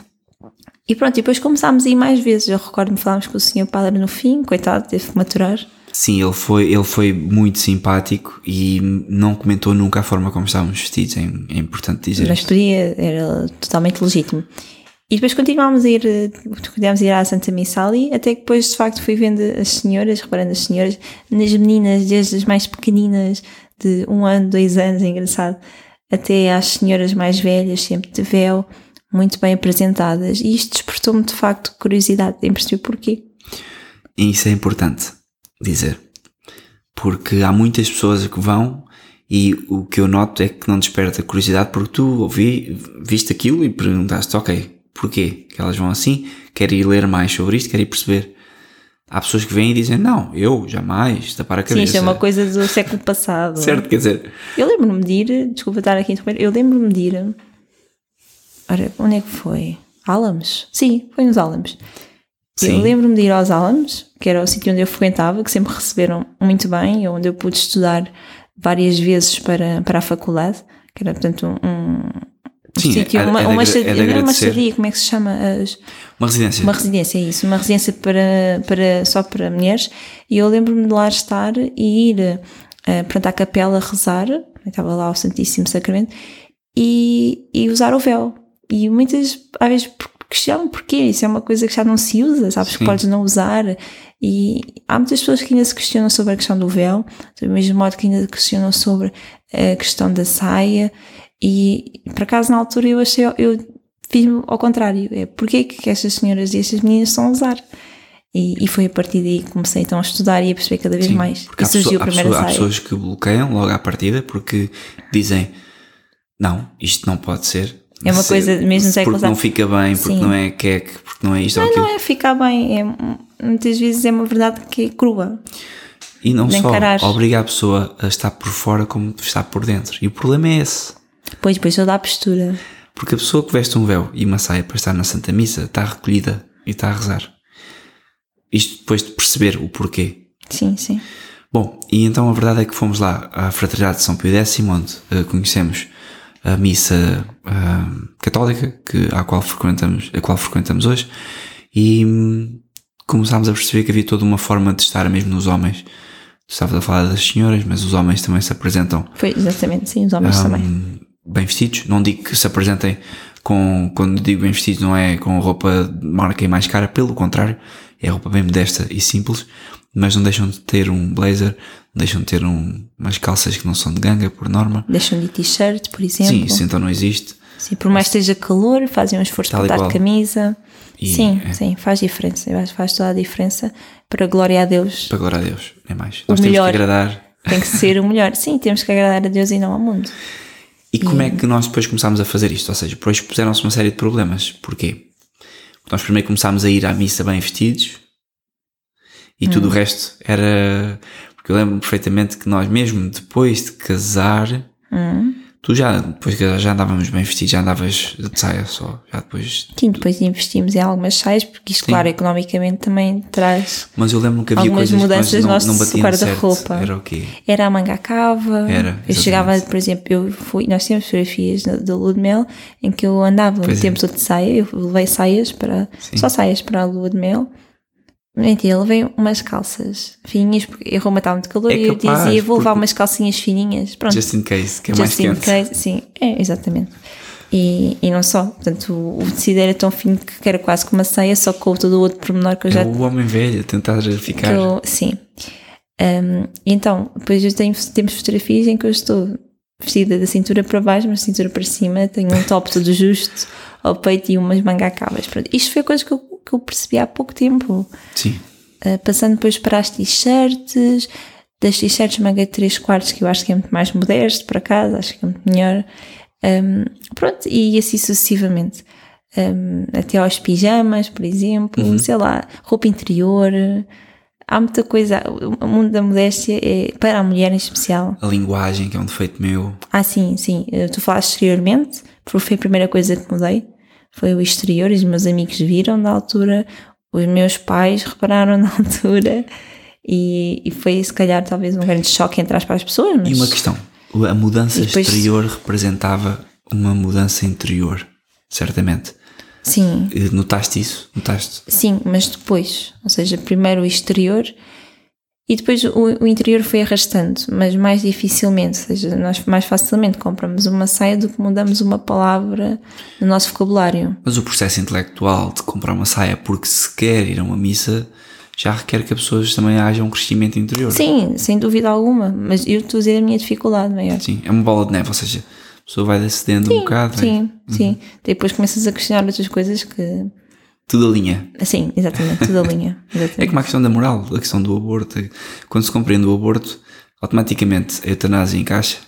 B: e pronto, e depois começámos a ir mais vezes. Eu recordo-me falámos com o senhor padre no fim, coitado, teve que maturar.
A: Sim, ele foi, ele foi muito simpático e não comentou nunca a forma como estávamos vestidos, é, é importante dizer.
B: Mas podia, era totalmente legítimo. E depois continuámos a ir, continuámos a ir à Santa Missa ali, até que depois de facto fui vendo as senhoras, reparando as senhoras, nas meninas, desde as mais pequeninas, de um ano, dois anos, é engraçado, até às senhoras mais velhas, sempre de véu, muito bem apresentadas. E isto despertou-me de facto curiosidade em perceber porquê.
A: E isso é importante dizer. Porque há muitas pessoas que vão e o que eu noto é que não desperta curiosidade porque tu ouvi, viste aquilo e perguntaste, ok, porquê que elas vão assim? Quero ir ler mais sobre isto, quero ir perceber. Há pessoas que vêm e dizem, não, eu jamais, tapar a cabeça. Sim,
B: isto é uma coisa do século passado.
A: certo, quer dizer.
B: Eu lembro-me de ir, desculpa estar aqui a interromper, eu lembro-me de ir. Ora, onde é que foi? Álamos? Sim, foi nos Álamos. Eu lembro-me de ir aos Álamos, que era o sítio onde eu frequentava, que sempre receberam muito bem, onde eu pude estudar várias vezes para, para a faculdade, que era, portanto, um,
A: Sim, sítio, é, uma, é, uma, é
B: uma estadia, como é que se chama? As,
A: uma residência.
B: Uma residência, é isso. Uma residência para, para, só para mulheres. E eu lembro-me de lá estar e ir uh, portanto, à capela rezar, estava lá o Santíssimo Sacramento, e, e usar o véu. E muitas, às vezes, questionam porquê, isso é uma coisa que já não se usa, sabes Sim. que podes não usar. E há muitas pessoas que ainda se questionam sobre a questão do véu, do mesmo modo que ainda questionam sobre a questão da saia. E por acaso na altura eu achei, eu fiz-me ao contrário, é porquê que estas senhoras e estas meninas estão a usar? E, e, foi a partir daí que comecei então a estudar e a perceber cada vez Sim, mais.
A: Porque e surgiu há, pessoa, há pessoas que bloqueiam logo à partida porque dizem não, isto não pode ser,
B: é uma coisa mesmo
A: século Porque não fica bem, porque Sim. não é queque, porque não é isto
B: não,
A: ou aquilo.
B: Não, é ficar bem. É, muitas vezes é uma verdade que é crua.
A: E não só encarar. obriga a pessoa a estar por fora como está por dentro. E o problema é esse.
B: Pois, pois, só dá a postura.
A: Porque a pessoa que veste um véu e uma saia para estar na Santa Missa está recolhida e está a rezar. Isto depois de perceber o porquê.
B: Sim, sim.
A: Bom, e então a verdade é que fomos lá à Fraternidade de São Pio X, onde uh, conhecemos a missa uh, católica que, à qual frequentamos, a qual frequentamos hoje e hum, começámos a perceber que havia toda uma forma de estar mesmo nos homens. Tu estavas a falar das senhoras, mas os homens também se apresentam.
B: Foi exatamente, sim, os homens um, também.
A: Bem vestidos. Não digo que se apresentem com, quando digo bem vestidos, não é com roupa de marca e mais cara, pelo contrário, é roupa bem modesta e simples, mas não deixam de ter um blazer, deixam de ter um, umas calças que não são de ganga, por norma.
B: Deixam de t-shirt, por exemplo.
A: Sim, isso então não existe.
B: Sim, por mais que esteja calor, fazem um esforço para dar
A: qual.
B: camisa.
A: E,
B: sim,
A: é.
B: sim, faz diferença. Eu acho que faz toda a diferença. Para a glória a Deus,
A: Para glória a Deus, é mais. Nós temos
B: melhor.
A: que agradar.
B: tem que ser o melhor. [laughs] Sim, temos que agradar a Deus e não ao mundo.
A: E como é que nós depois começámos a fazer isto? Ou seja, depois puseram-se uma série de problemas. Porquê? Porque nós primeiro começámos a ir à missa bem vestidos e tudo o resto era. Porque eu lembro-me perfeitamente que nós, mesmo depois de casar, tu já, depois de casar, já andávamos bem vestidos, já andavas de saia só. Já depois.
B: Sim, depois investimos em algumas saias, porque isto, claro, economicamente também traz.
A: Mas eu lembro-me que havia
B: Algumas
A: coisas
B: mudanças
A: que nós não,
B: guarda-roupa.
A: Era o quê?
B: Era a manga cava.
A: Era,
B: Eu
A: exatamente.
B: chegava, por exemplo, eu fui, nós temos fotografias da lua de mel em que eu andava
A: Pois
B: um
A: é.
B: todo de saia, eu levei saias para,
A: Sim.
B: só saias para a lua de mel. Mentira, eu levei umas calças fininhas, porque a Roma estava muito calor
A: É
B: e eu
A: capaz,
B: dizia, vou levar umas calcinhas fininhas. Pronto,
A: Just in case, que é mais
B: Just in
A: quente.
B: case, sim, é, exatamente. E, e não só, portanto, o, o tecido era tão fino que era quase como uma ceia, só com todo o outro pormenor que eu já
A: É o homem velho tentar ficar.
B: eu- sim. Um, então, depois eu tenho, temos fotografias em que eu estou vestida da cintura para baixo, mas cintura para cima, tenho um top todo justo ao peito e umas mangacabas. Pronto, Isto foi coisa que eu, que eu percebi há pouco tempo.
A: Sim.
B: Uh, passando depois para as t-shirts, das t-shirts manga 3 quartos, que eu acho que é muito mais modesto, para casa, acho que é muito melhor. Um, pronto, e assim sucessivamente. Um, até aos pijamas, por exemplo, sei lá, roupa interior. Há muita coisa. O mundo da modéstia é para a mulher em especial.
A: A linguagem, que é um defeito meu.
B: Ah, sim, sim. Eu Tu falaste exteriormente, porque foi a primeira coisa que mudei. Foi o exterior, os meus amigos viram na altura, os meus pais repararam [laughs] na altura, e, e foi se calhar talvez um grande choque entre as para as pessoas. Mas
A: E uma questão: a mudança
B: depois-
A: exterior representava uma mudança interior, certamente.
B: Sim,
A: E Notaste isso? Notaste?
B: sim, mas depois, ou seja, primeiro o exterior e depois o, o interior foi arrastando, mas mais dificilmente, ou seja, nós mais facilmente compramos uma saia do que mudamos uma palavra no nosso vocabulário.
A: Mas o processo intelectual de comprar uma saia porque se quer ir a uma missa já requer que as pessoas também haja um crescimento interior.
B: Sim, sem dúvida alguma, mas eu estou a dizer a minha dificuldade maior.
A: Sim, é uma bola de neve, ou seja, a pessoa vai acedendo um bocado, vai-
B: Sim, sim. Depois começas a questionar outras coisas que.
A: Tudo alinha.
B: Sim, exatamente, tudo a [laughs] linha.
A: É
B: Exatamente.
A: como a questão da moral, a questão do aborto. Quando se compreende o aborto, automaticamente a eutanásia encaixa,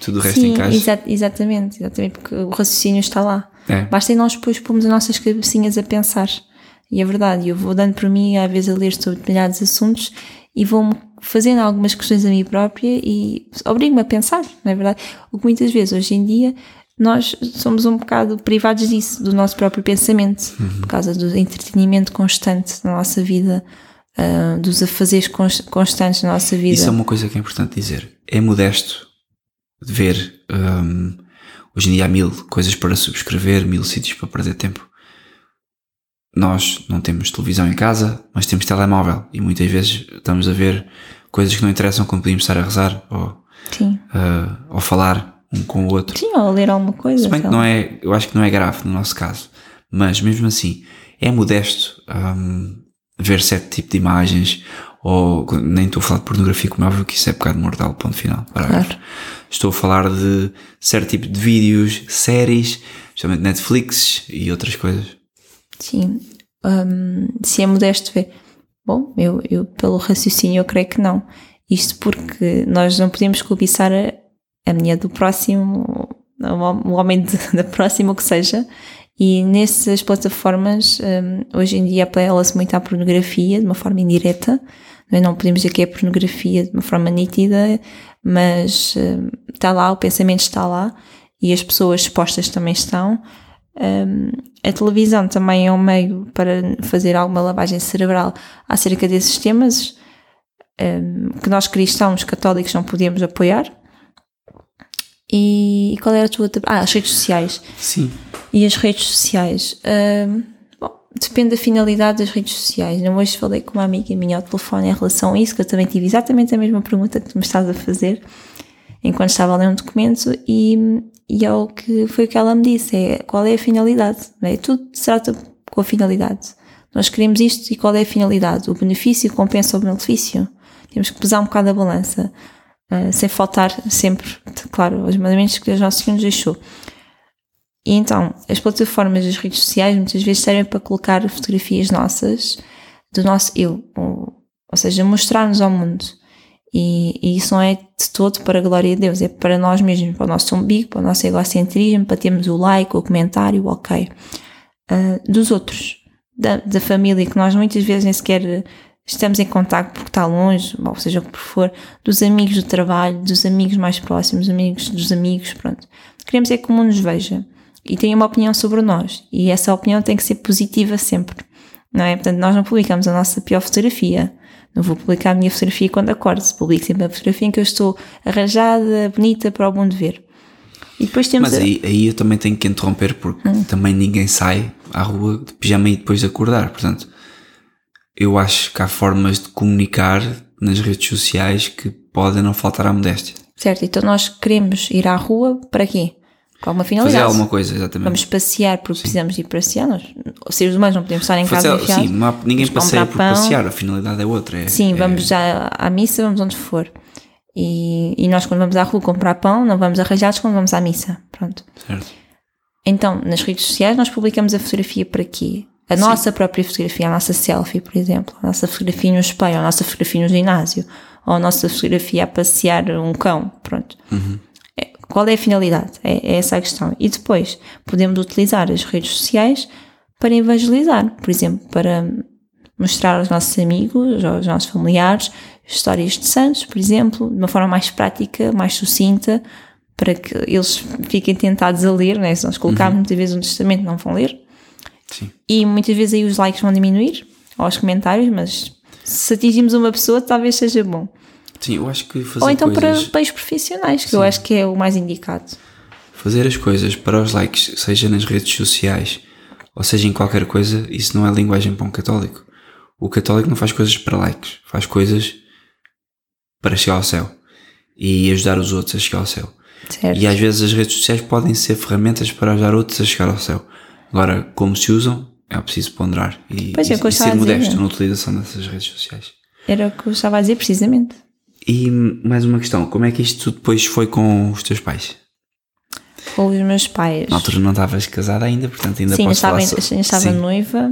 A: tudo o resto
B: Sim,
A: encaixa.
B: exa- exatamente, exatamente, porque o raciocínio está lá.
A: É.
B: Basta nós depois pomos as nossas cabecinhas a pensar. E é verdade, eu vou dando por mim, às vezes, a ler sobre determinados assuntos e vou-me fazendo algumas questões a mim própria e obrigo-me a pensar, não é verdade? O que muitas vezes, hoje em dia, nós somos um bocado privados disso, do nosso próprio pensamento,
A: Uhum.
B: por causa do entretenimento constante na nossa vida, ah, dos afazeres cons- constantes na nossa vida.
A: Isso é uma coisa que é importante dizer. É modesto de ver. hum, hoje em dia há mil coisas para subscrever, mil sítios para perder tempo. Nós não temos televisão em casa, mas temos telemóvel e muitas vezes estamos a ver coisas que não interessam quando podíamos estar a rezar ou, ah, ou falar um com o outro.
B: Sim, ou ler alguma coisa.
A: Se bem que não é, eu acho que não é grave no nosso caso, mas mesmo assim é modesto hum, ver certo tipo de imagens ou nem estou a falar de pornografia, como é óbvio que isso é pecado mortal, ponto final.
B: Claro.
A: Estou a falar de certo tipo de vídeos, séries, especialmente Netflix e outras coisas.
B: Sim. Hum, se é modesto ver. Bom, eu, eu pelo raciocínio eu creio que não. Isto porque nós não podemos cobiçar a, a mulher do próximo, o hom- o homem de- [laughs] da próxima, o que seja. E nessas plataformas, hum, hoje em dia apela-se muito à pornografia de uma forma indireta. Não podemos dizer que é pornografia de uma forma nítida, mas hum, está lá, o pensamento está lá e as pessoas expostas também estão. Um, a televisão também é um meio para fazer alguma lavagem cerebral acerca desses temas um, que nós cristãos católicos não podemos apoiar. E, e qual era a tua outra? Ah, as redes sociais.
A: Sim.
B: E as redes sociais? Um, bom, depende da finalidade das redes sociais. Eu hoje falei com uma amiga minha ao telefone em relação a isso, que eu também tive exatamente a mesma pergunta que tu me estás a fazer. enquanto estava a ler um documento e, e é o que foi o que ela me disse, é qual é a finalidade, é? tudo se trata com a finalidade. Nós queremos isto e qual é a finalidade? O benefício compensa o benefício? Temos que pesar um bocado a balança, uh, sem faltar sempre, claro, os mandamentos que os nossos Senhor nos deixou. E então, as plataformas das redes sociais muitas vezes servem para colocar fotografias nossas, do nosso eu, ou, ou seja, mostrar-nos ao mundo. E, e, isso não é de todo para a glória de Deus, é para nós mesmos, para o nosso umbigo, para o nosso egocentrismo, para termos o like, o comentário, o ok, uh, dos outros, da, da família, que nós muitas vezes nem sequer estamos em contato porque está longe, ou seja, o que for, dos amigos do trabalho, dos amigos mais próximos, amigos dos amigos, pronto. Queremos é que o mundo nos veja e tenha uma opinião sobre nós. E essa opinião tem que ser positiva sempre. Não é? Portanto, nós não publicamos a nossa pior fotografia. Não vou publicar a minha fotografia quando acordo. Publico sempre a fotografia em que eu estou arranjada, bonita para o mundo ver.
A: E depois temos Mas aí, aí eu também tenho que interromper porque hum. também ninguém sai à rua de pijama e depois de acordar. Portanto, eu acho que há formas de comunicar nas redes sociais que podem não faltar à modéstia.
B: Certo, então nós queremos ir à rua para quê? Com alguma finalidade.
A: Fazer alguma coisa, exatamente.
B: Vamos passear porque sim. precisamos ir passear. Nós, os seres humanos não podemos estar em Fazer, casa enfiados.
A: Sim, ninguém passeia por pão. passear, a finalidade é outra. É,
B: sim,
A: é...
B: vamos já à missa, vamos onde for. E, e nós quando vamos à rua comprar pão, não vamos arranjados quando vamos à missa. Pronto.
A: Certo.
B: Então, nas redes sociais nós publicamos a fotografia para quê? A sim. nossa própria fotografia, a nossa selfie, por exemplo. A nossa fotografia no espelho, a nossa fotografia no ginásio. Ou a nossa fotografia a passear um cão. Pronto.
A: Uhum.
B: Qual é a finalidade? É, é essa a questão. E depois podemos utilizar as redes sociais para evangelizar, por exemplo, para mostrar aos nossos amigos, aos nossos familiares, histórias de santos, por exemplo, de uma forma mais prática, mais sucinta, para que eles fiquem tentados a ler, né? se nós colocarmos uhum. muitas vezes um testamento não vão ler.
A: Sim.
B: E muitas vezes aí os likes vão diminuir, ou os comentários, mas se atingirmos uma pessoa talvez seja bom.
A: Sim, eu acho que fazer
B: Ou então
A: coisas...
B: para bens profissionais, que Sim. eu acho que é o mais indicado.
A: Fazer as coisas para os likes, seja nas redes sociais, ou seja em qualquer coisa, isso não é linguagem para um católico. O católico não faz coisas para likes, faz coisas para chegar ao céu e ajudar os outros a chegar ao céu.
B: Certo.
A: E às vezes as redes sociais podem ser ferramentas para ajudar outros a chegar ao céu. Agora, como se usam, é preciso ponderar e,
B: pois é,
A: e, e ser modesto na utilização dessas redes sociais.
B: Era o que eu estava a dizer, precisamente.
A: E mais uma questão, como é que isto depois foi com os teus pais?
B: Com os meus pais.
A: Na altura não estavas casada ainda, portanto ainda
B: Sim,
A: posso
B: estava,
A: falar...
B: Sim, estava noiva.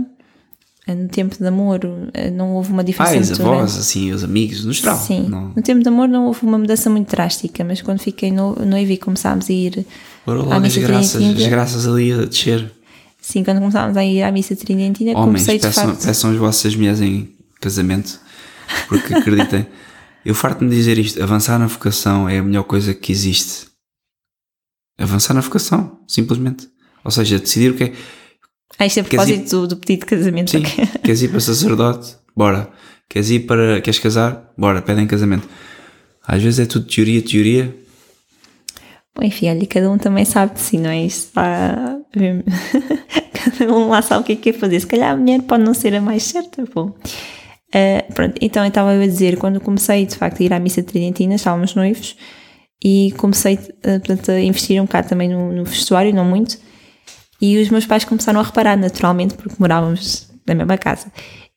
B: No tempo de amor eh, não houve uma diferença
A: Pais,
B: muito
A: avós,
B: grande.
A: assim, os amigos, no geral.
B: Sim,
A: não...
B: no tempo de amor não houve uma mudança muito drástica, mas quando fiquei no, noiva e começámos a ir
A: Ora, logo as graças, as graças ali a descer.
B: Sim, quando começámos a ir à missa tridentina,
A: Homens,
B: comecei de
A: peçam,
B: facto...
A: peçam as vossas mulheres em casamento, porque acreditem... Eu farto-me dizer isto: avançar na vocação é a melhor coisa que existe. Avançar na vocação, simplesmente. Ou seja, decidir o que é.
B: Ah, isto é a propósito ir... do, pedido de casamento.
A: Sim, [laughs] queres ir para sacerdote? Bora. Queres ir para. Queres casar? Bora, pedem casamento. Às vezes é tudo teoria, teoria.
B: Enfim, olha, cada um também sabe de si, não é? Está. [laughs] cada um lá sabe o que é que quer fazer. Se calhar a mulher pode não ser a mais certa. Bom. Uh, pronto, então eu estava a dizer, quando comecei de facto a ir à missa tridentina, estávamos noivos e comecei uh, portanto, a investir um bocado também no, no, vestuário, não muito, e os meus pais começaram a reparar naturalmente, porque morávamos na mesma casa.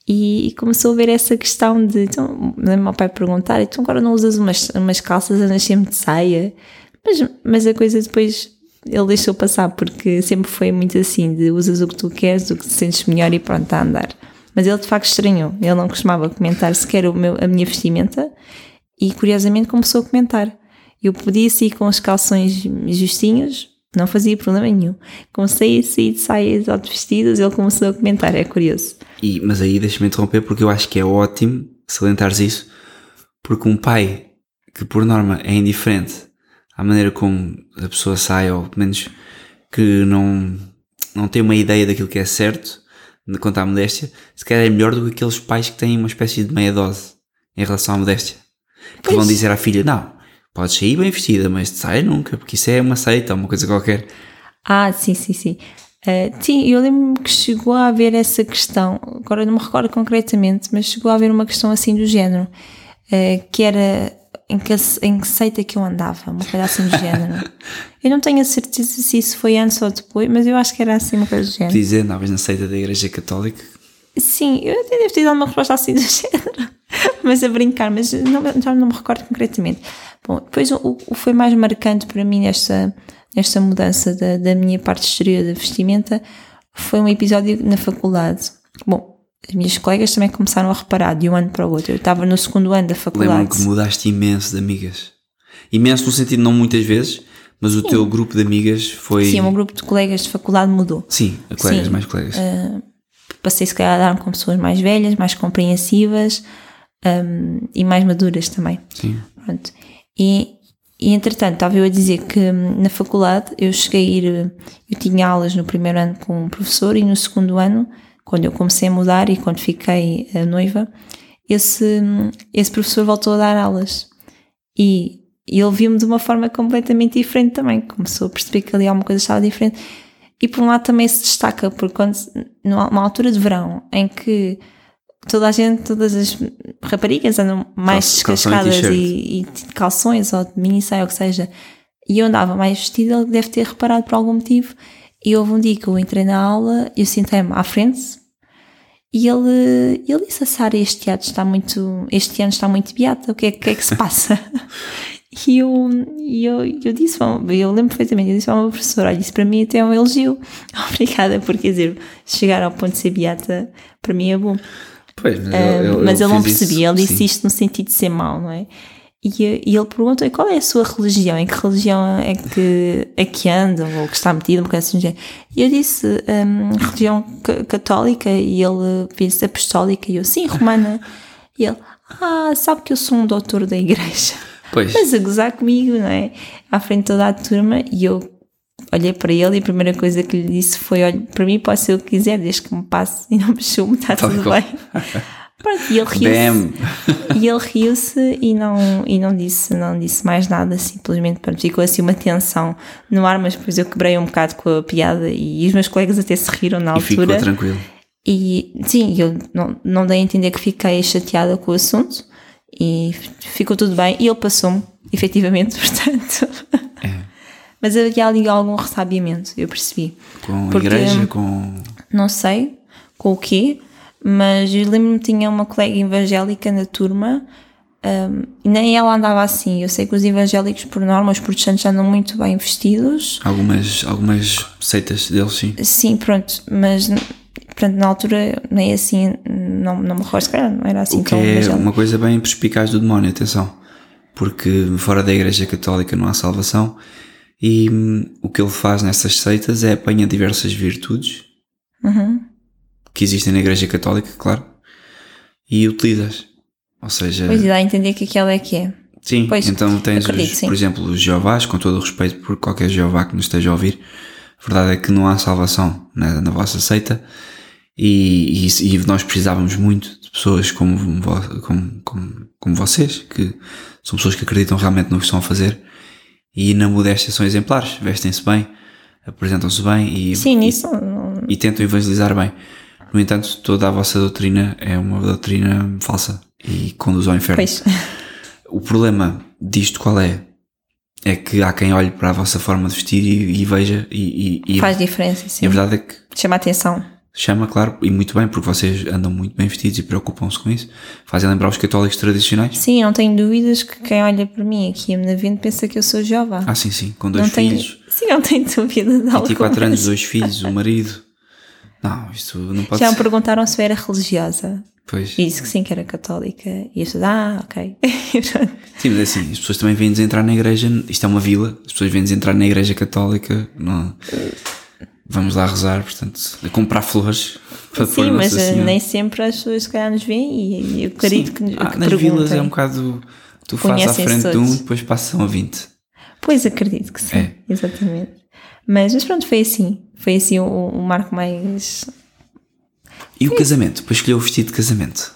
B: E, começou a ver essa questão de, então, meu pai perguntar, então agora não usas umas, umas calças, andas sempre de saia? Mas, mas a coisa depois ele deixou passar, porque sempre foi muito assim, de usas o que tu queres, o que te sentes melhor e pronto, a andar. Mas ele de facto estranhou. Ele não costumava comentar sequer o meu, a minha vestimenta e curiosamente começou a comentar. Eu podia sair com os calções justinhos, não fazia problema nenhum. Comecei a sair de saias ou de vestidos, ele começou a comentar, é curioso.
A: E, mas aí deixa-me interromper porque eu acho que é ótimo salientares isso, porque um pai que por norma é indiferente à maneira como a pessoa sai, ou pelo menos que não, não tem uma ideia daquilo que é certo, quanto à modéstia, se calhar é melhor do que aqueles pais que têm uma espécie de meia dose em relação à modéstia. Que pois. vão dizer à filha, não, podes sair bem vestida, mas de saia nunca, porque isso é uma seita, uma coisa qualquer.
B: Ah, sim, sim, sim. Uh, sim, eu lembro-me que chegou a haver essa questão, agora não me recordo concretamente, mas chegou a haver uma questão assim do género, uh, que era em que, em que seita que eu andava, uma coisa assim do género. [laughs] Eu não tenho a certeza se isso foi antes ou depois, mas eu acho que era assim uma coisa do género.
A: Dizer, andavas na seita da Igreja Católica?
B: Sim, eu até devo ter dado uma resposta assim do [laughs] género, mas a brincar, mas não, já não me recordo concretamente. Bom, depois o, o foi mais marcante para mim nesta, nesta mudança da, da minha parte exterior da vestimenta foi um episódio na faculdade. Bom, as minhas colegas também começaram a reparar de um ano para o outro. Eu estava no segundo ano da faculdade.
A: Lembro que mudaste imenso de amigas. Imenso no sentido não muitas vezes, mas o Sim. teu grupo de amigas foi.
B: Sim, o meu grupo de colegas de faculdade mudou.
A: Sim, a colegas, Sim. mais colegas. Uh,
B: passei se calhar a dar com pessoas mais velhas, mais compreensivas um, e mais maduras também.
A: Sim.
B: Pronto. E, e entretanto, estava eu a dizer que hum, na faculdade eu cheguei a ir. Eu tinha aulas no primeiro ano com um professor e no segundo ano quando eu comecei a mudar e quando fiquei a noiva, esse, esse professor voltou a dar aulas. E, e ele viu-me de uma forma completamente diferente também. Começou a perceber que ali alguma coisa estava diferente. E por um lado também se destaca, porque quando, numa altura de verão em que toda a gente, todas as raparigas andam mais descascadas e, e, calções ou de mini saia ou o que seja, e eu andava mais vestida, ele deve ter reparado por algum motivo. E houve um dia que eu entrei na aula, eu sentei-me à frente, e ele, ele disse a Sara, este ano está muito, este ano está muito beata, o que é, que, é que se passa? [laughs] e eu, eu, eu disse, eu lembro perfeitamente, eu disse ao meu professor, olha, isso para mim até é um elogio. [laughs] Obrigada, porque quer dizer, chegar ao ponto de ser beata, para mim é bom.
A: Pois, mas, eu, eu,
B: mas ele não percebia, ele disse sim. isto no sentido de ser mau, não é? E, e ele perguntou qual é a sua religião, em que religião é que, é que anda, ou que está metido, uma coisa assim. E eu disse, um, religião católica, e ele disse apostólica, e eu, sim, romana. E ele, ah, sabe que eu sou um doutor da igreja.
A: Pois.
B: Mas a gozar comigo, não é? À frente de toda a turma, e eu olhei para ele e a primeira coisa que lhe disse foi: olha, para mim pode ser o que quiser, desde que me passe e não me chume, está tudo bem. [laughs] Pronto, e ele riu-se. e ele riu-se e não, e não disse, não disse mais nada, simplesmente pronto, ficou assim uma tensão no ar, mas depois eu quebrei um bocado com a piada e os meus colegas até se riram na altura.
A: E ficou tranquilo.
B: E sim, eu não, não dei a entender que fiquei chateada com o assunto e ficou tudo bem e ele passou-me, efetivamente, [laughs] portanto. É. Mas havia ali algum ressabiamento, eu percebi.
A: Com a igreja, com.
B: Não sei, com o quê? Mas eu lembro-me que tinha uma colega evangélica na turma um, e nem ela andava assim. Eu sei que os evangélicos, por norma, os protestantes andam muito bem vestidos.
A: Algumas, algumas seitas deles, sim.
B: Sim, pronto, mas pronto, na altura nem assim, não, não me recordo, não era assim
A: o que é uma coisa bem perspicaz do demónio, atenção, porque fora da Igreja Católica não há salvação e hum, o que ele faz nessas seitas é apanha diversas virtudes.
B: Uhum
A: que existem na Igreja Católica, claro, e utilizas. Ou seja.
B: Pois dá a entender que aquela é que é.
A: Sim, pois, então tens, acredito, os, sim. por exemplo, os Jeovás, com todo o respeito por qualquer Jeová que nos esteja a ouvir, a verdade é que não há salvação na, na vossa seita e, e, e, nós precisávamos muito de pessoas como, como, como, como vocês, que são pessoas que acreditam realmente no que estão a fazer e na modéstia são exemplares, vestem-se bem, apresentam-se bem e,
B: Sim,
A: e, e tentam evangelizar bem. No entanto, toda a vossa doutrina é uma doutrina falsa e conduz ao inferno.
B: Pois. [laughs]
A: O problema disto qual é? É que há quem olhe para a vossa forma de vestir e, e veja e, e,
B: Faz diferença, sim.
A: E a verdade é que...
B: Chama atenção.
A: Chama, claro, e muito bem, porque vocês andam muito bem vestidos e preocupam-se com isso. Fazem lembrar os católicos tradicionais.
B: Sim, não tenho dúvidas que quem olha para mim aqui na venda pensa que eu sou Jeová.
A: Ah, sim, sim, com dois não filhos.
B: Tenho, [laughs] sim, não tenho dúvida de
A: 24 anos, dois filhos, um marido. [laughs] Não, isto não pode
B: Já
A: me
B: perguntaram se eu era religiosa.
A: Pois.
B: E disse que sim, que era católica. E eu disse, ah, ok. [laughs]
A: sim, mas é assim, as pessoas também vêm-nos entrar na igreja, isto é uma vila, as pessoas vêm-nos entrar na igreja católica, não, vamos lá rezar, portanto, a comprar flores [laughs]
B: para Sim, mas eh, nem sempre as pessoas se calhar nos veem e eu acredito que,
A: ah, que Nas vilas é um bocado, tu fazes à frente de um e depois passam a 20.
B: Pois acredito que sim, é. exatamente. Mas, mas pronto, foi assim. Foi assim o, marco mais.
A: E o casamento? Depois escolheu o vestido de casamento.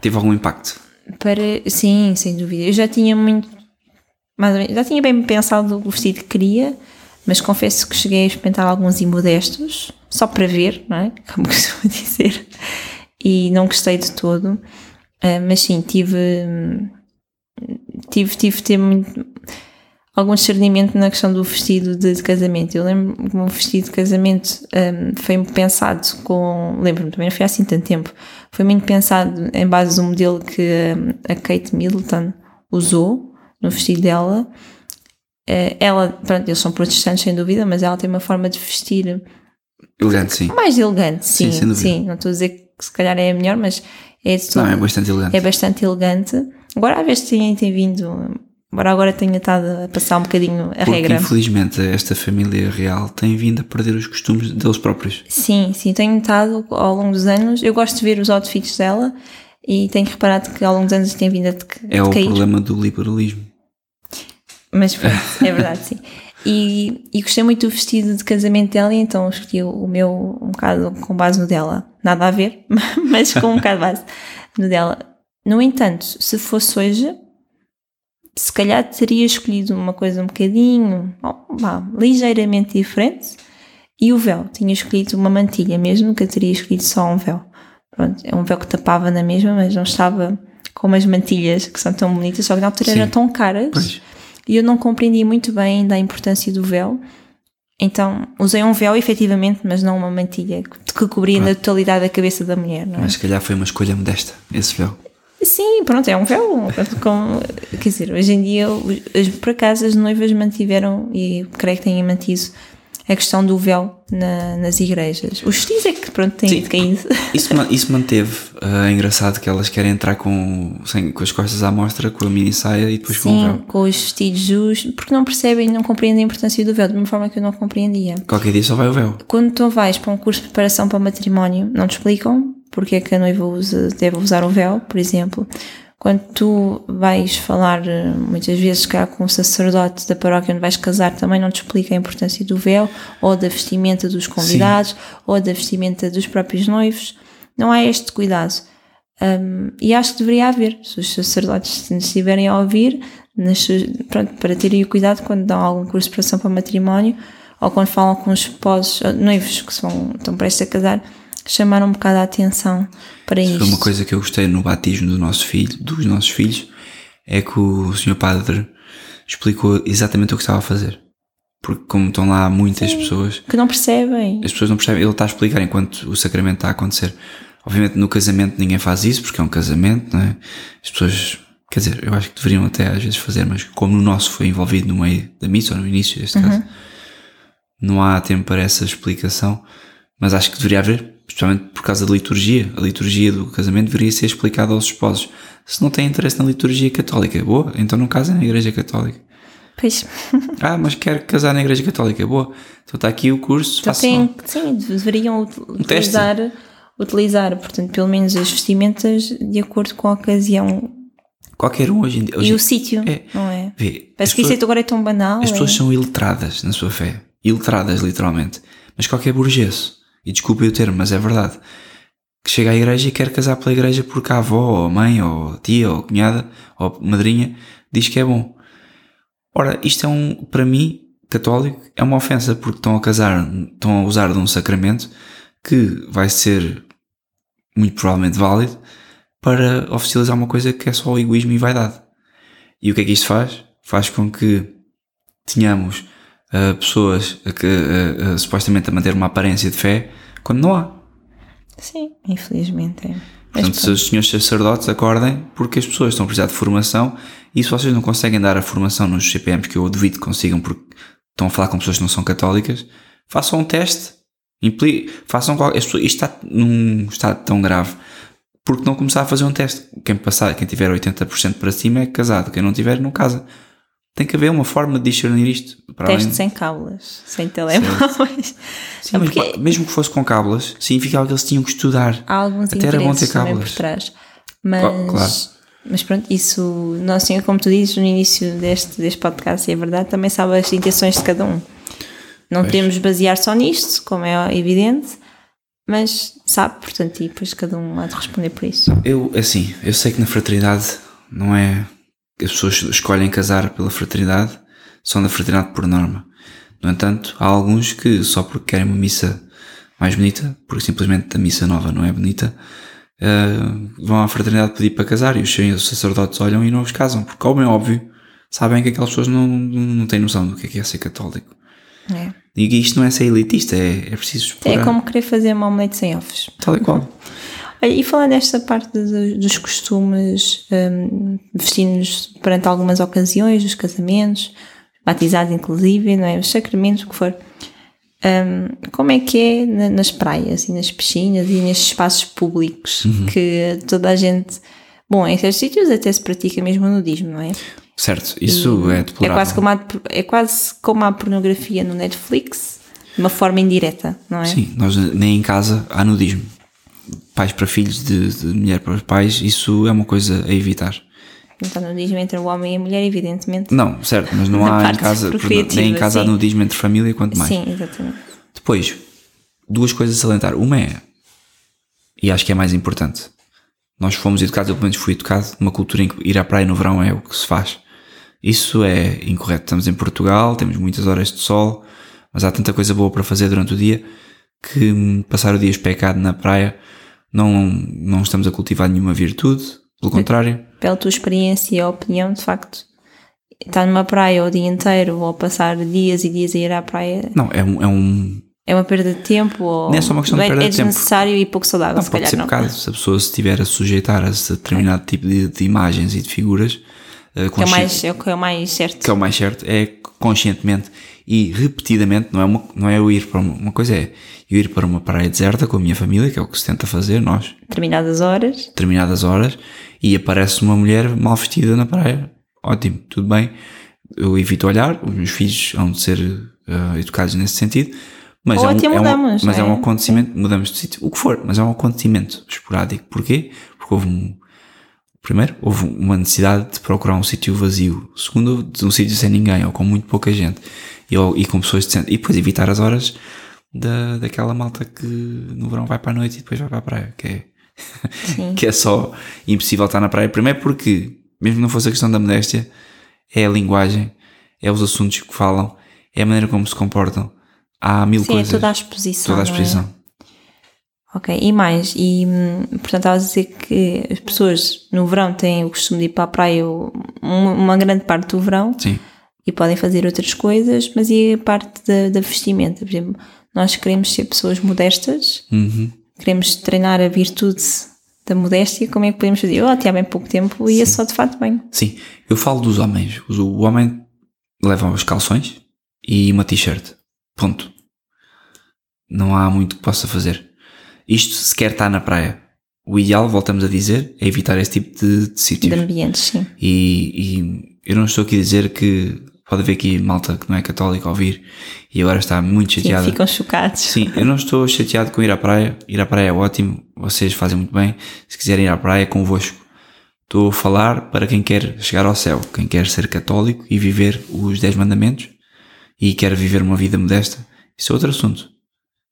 A: Teve algum impacto?
B: Para, sim, sem dúvida. Eu já tinha muito. Mais já tinha bem pensado o vestido que queria, mas confesso que cheguei a experimentar alguns imodestos, só para ver, não é? [laughs] Como costumo dizer. E não gostei de todo. Uh, mas sim, tive tive, tive de ter muito, algum discernimento na questão do vestido de, de casamento. Eu lembro que o meu vestido de casamento um, foi pensado com. Lembro-me, também não foi assim tanto tempo. Foi muito pensado em base do modelo que um, a Kate Middleton usou no vestido dela. Uh, ela, pronto, eles são protestantes sem dúvida, mas ela tem uma forma de vestir
A: elegante, sim.
B: Mais elegante, sim, sim, sim. Não estou a dizer que se calhar é a melhor, mas é de
A: Não, é bastante elegante.
B: É bastante elegante. Agora, às vezes, tem, tem vindo Embora agora tenha estado a passar um bocadinho a
A: Porque,
B: regra.
A: Infelizmente, esta família real tem vindo a perder os costumes deles próprios.
B: Sim, sim, tenho notado ao longo dos anos. Eu gosto de ver os outfits dela e tenho reparado que ao longo dos anos tem vindo a de,
A: É o problema do liberalismo.
B: Mas pronto, é verdade, sim. E, e, gostei muito do vestido de casamento dela, e então escolhi o meu um bocado com base no dela. Nada a ver, [laughs] mas com um bocado de base no dela. No entanto, se fosse hoje, se calhar teria escolhido uma coisa um bocadinho, oh, ligeiramente diferente. E o véu, tinha escolhido uma mantilha mesmo, que eu teria escolhido só um véu. Pronto, é um véu que tapava na mesma, mas não estava com umas mantilhas que são tão bonitas, só que na altura Sim. eram tão caras. Pois. E eu não compreendi muito bem ainda a importância do véu. Então usei um véu efetivamente, mas não uma mantilha que cobria Pronto. na totalidade a cabeça da mulher. Não é?
A: Mas se calhar foi uma escolha modesta, esse véu.
B: Sim, pronto, é um véu. Com, quer dizer, hoje em dia, por acaso, as noivas mantiveram, e creio que têm mantido, a questão do véu na, nas igrejas. Os vestidos é que, pronto, têm Sim. [laughs]
A: Isso, isso manteve. Uh, é engraçado que elas querem entrar com, sem, com as costas à mostra, com a mini saia e depois
B: Sim,
A: com o véu.
B: com os vestidos justos, porque não percebem, não compreendem a importância do véu, de uma forma que eu não compreendia.
A: Qualquer dia só vai o véu.
B: Quando tu vais para um curso de preparação para o matrimónio, não te explicam porque é que a noiva usa, deve usar o véu, por exemplo. Quando tu vais falar eh, muitas vezes cá com o sacerdote da paróquia onde vais casar, também não te explica a importância do véu, ou da vestimenta dos convidados, Sim. ou da vestimenta dos próprios noivos. Não há este cuidado. Um, e acho que deveria haver, se os sacerdotes estiverem a ouvir, nas, pronto, para terem o cuidado quando dão algum curso de preparação para matrimónio, ou quando falam com os esposos, noivos que são, estão prestes a casar, chamar um bocado a atenção para isso.
A: Foi uma coisa que eu gostei no batismo do nosso filho, dos nossos filhos, é que o senhor padre explicou exatamente o que estava a fazer. Porque como estão lá muitas Sim, pessoas
B: que não percebem.
A: As pessoas não percebem, ele está a explicar enquanto o sacramento está a acontecer. Obviamente no casamento ninguém faz isso porque é um casamento, não é? As pessoas, quer dizer, eu acho que deveriam até às vezes fazer, mas como no nosso foi envolvido no meio da missa ou no início deste uhum. caso, não há tempo para essa explicação, mas acho que deveria haver, especialmente por causa da liturgia. A liturgia do casamento deveria ser explicada aos esposos. Se não têm interesse na liturgia católica, boa, então não casem na Igreja Católica.
B: Pois. [laughs]
A: ah, mas quero casar na Igreja Católica, boa. Então está aqui o curso, então
B: tem, Sim, deveriam utilizar, um utilizar, portanto, pelo menos as vestimentas de acordo com a ocasião.
A: Qualquer um hoje em dia.
B: Hoje e o sítio, é, não é? Vê, Parece que pessoas, isso agora é tão banal.
A: As é? pessoas são iletradas na sua fé. Iletradas, literalmente. Mas qualquer burguês e desculpe o termo, mas é verdade, que chega à igreja e quer casar pela igreja porque a avó, ou a mãe, ou a tia, ou a cunhada, ou a madrinha diz que é bom. Ora, isto é um, para mim, católico, é uma ofensa porque estão a casar, estão a usar de um sacramento que vai ser muito provavelmente válido para oficializar uma coisa que é só egoísmo e vaidade. E o que é que isto faz? Faz com que tenhamos uh, pessoas que uh, uh, supostamente a manter uma aparência de fé quando não há.
B: Sim, infelizmente é.
A: Portanto, se os senhores sacerdotes acordem, porque as pessoas estão a precisar de formação e se vocês não conseguem dar a formação nos CPMs, que eu duvido que consigam porque estão a falar com pessoas que não são católicas, façam um teste, impli façam qualquer, isto está num estado tão grave porque não começar a fazer um teste. Quem passar, quem tiver 80% para cima é casado, quem não tiver não casa. Tem que haver uma forma de discernir isto.
B: Para Teste além... sem cábulas, sem telemóveis.
A: Sim, mas porque... mesmo que fosse com cábulas, significava que eles tinham que estudar.
B: Há alguns Até era bom ter cábulas. por trás. Mas, claro. mas pronto, isso, nós, assim, como tu dizes no início deste, deste podcast, é verdade, também sabe as intenções de cada um. Não pois. podemos basear só nisto, como é evidente, mas sabe, portanto, e depois cada um há de responder por isso.
A: Eu, assim, eu sei que na fraternidade não é as pessoas escolhem casar pela fraternidade, são da fraternidade por norma. No entanto, há alguns que só porque querem uma missa mais bonita, porque simplesmente a missa nova não é bonita, uh, vão à fraternidade pedir para casar e os sacerdotes olham e não os casam, porque, como é óbvio, sabem que aquelas pessoas não, não têm noção do que é, que é ser católico.
B: É.
A: E isto não é ser elitista, é, é preciso explorar.
B: É como querer fazer uma omelete sem ovos.
A: Tal e qual.
B: E falando desta parte dos costumes, um, vestir-nos perante algumas ocasiões, os casamentos, batizados inclusive, não é? os sacramentos, o que for. Um, como é que é na- nas praias e nas piscinas e nestes espaços públicos
A: Uhum.
B: que toda a gente. Bom, em certos sítios até se pratica mesmo o nudismo, não é?
A: Certo, isso é
B: É
A: deplorável.
B: quase, como a, é quase como a pornografia no Netflix, de uma forma indireta, não é?
A: Sim, nós nem em casa há nudismo. Pais para filhos, de, de mulher para pais, isso é uma coisa a evitar.
B: Então, nudismo entre o homem e a mulher, evidentemente.
A: Não, certo, mas não [laughs] há em casa, nem em casa há
B: sim.
A: nudismo entre família, quanto mais.
B: Sim, exatamente.
A: Depois, duas coisas a salientar. Uma é, e acho que é mais importante, nós fomos educados, eu pelo menos fui educado, numa cultura em que ir à praia no verão é o que se faz. Isso é incorreto. Estamos em Portugal, temos muitas horas de sol, mas há tanta coisa boa para fazer durante o dia que hum, passar o dia especado na praia não, não estamos a cultivar nenhuma virtude, pelo contrário.
B: Pela tua experiência e opinião, de facto, estar numa praia o dia inteiro ou passar dias e dias a ir à praia
A: Não, é um, é um
B: é uma perda de tempo ou
A: Não é só uma questão de
B: é-
A: perda
B: é
A: de tempo.
B: desnecessário e pouco saudável,
A: Não,
B: se
A: pode
B: calhar
A: ser
B: não.
A: bocado. Se a pessoa se estiver a sujeitar a determinado tipo de, de imagens e de figuras, eh,
B: Que é, mais, é o que é o mais certo.
A: que é o mais certo, é conscientemente e repetidamente, não é, uma, não é eu ir para uma, uma coisa, é eu ir para uma praia deserta com a minha família, que é o que se tenta fazer, nós,
B: Determinadas horas.
A: determinadas horas, e aparece uma mulher mal vestida na praia. Ótimo, tudo bem. Eu evito olhar, os meus filhos vão de ser eh, educados nesse sentido. Mas
B: Ou
A: é um,
B: até
A: é um-
B: mudamos,
A: mas é
B: não
A: um
B: é?
A: acontecimento, mudamos de sítio, o que for, mas é um acontecimento esporádico. Porquê? Porque houve um. Primeiro, houve uma necessidade de procurar um sítio vazio. Segundo, de um sítio sem ninguém ou com muito pouca gente e, e com pessoas decentes. E depois evitar as horas da, daquela malta que no verão vai para a noite e depois vai para a praia, que é, [laughs] que é só impossível estar na praia. Primeiro porque, mesmo que não fosse a questão da modéstia, é a linguagem, é os assuntos que falam, é a maneira como se comportam. Há mil
B: Sim, é
A: coisas.
B: toda a exposição.
A: toda a
B: é?
A: exposição.
B: Ok, e mais, e hum, portanto estavas a dizer que as pessoas no verão têm o costume de ir para a praia um- uma grande parte do verão
A: Sim.
B: e podem fazer outras coisas, mas e a parte da, da vestimenta? Por exemplo, nós queremos ser pessoas modestas,
A: Uhum.
B: queremos treinar a virtude da modéstia, como é que podemos fazer? Eu até há bem pouco tempo ia só de fato bem.
A: Sim, eu falo dos homens. O o homem leva os calções e uma t-shirt. Ponto. Não há muito que possa fazer. Isto se quer estar na praia. O ideal, voltamos a dizer, é evitar esse tipo de, de sítios.
B: De ambientes, sim.
A: E, e eu não estou aqui a dizer que pode haver aqui malta que não é católica a ouvir e agora está muito
B: Sim,
A: chateada.
B: ficam chocados.
A: Sim, eu não estou chateado com ir à praia. Ir à praia é ótimo, vocês fazem muito bem. Se quiserem ir à praia, é convosco. Estou a falar para quem quer chegar ao céu, quem quer ser católico e viver os 10 mandamentos e quer viver uma vida modesta. Isso é outro assunto.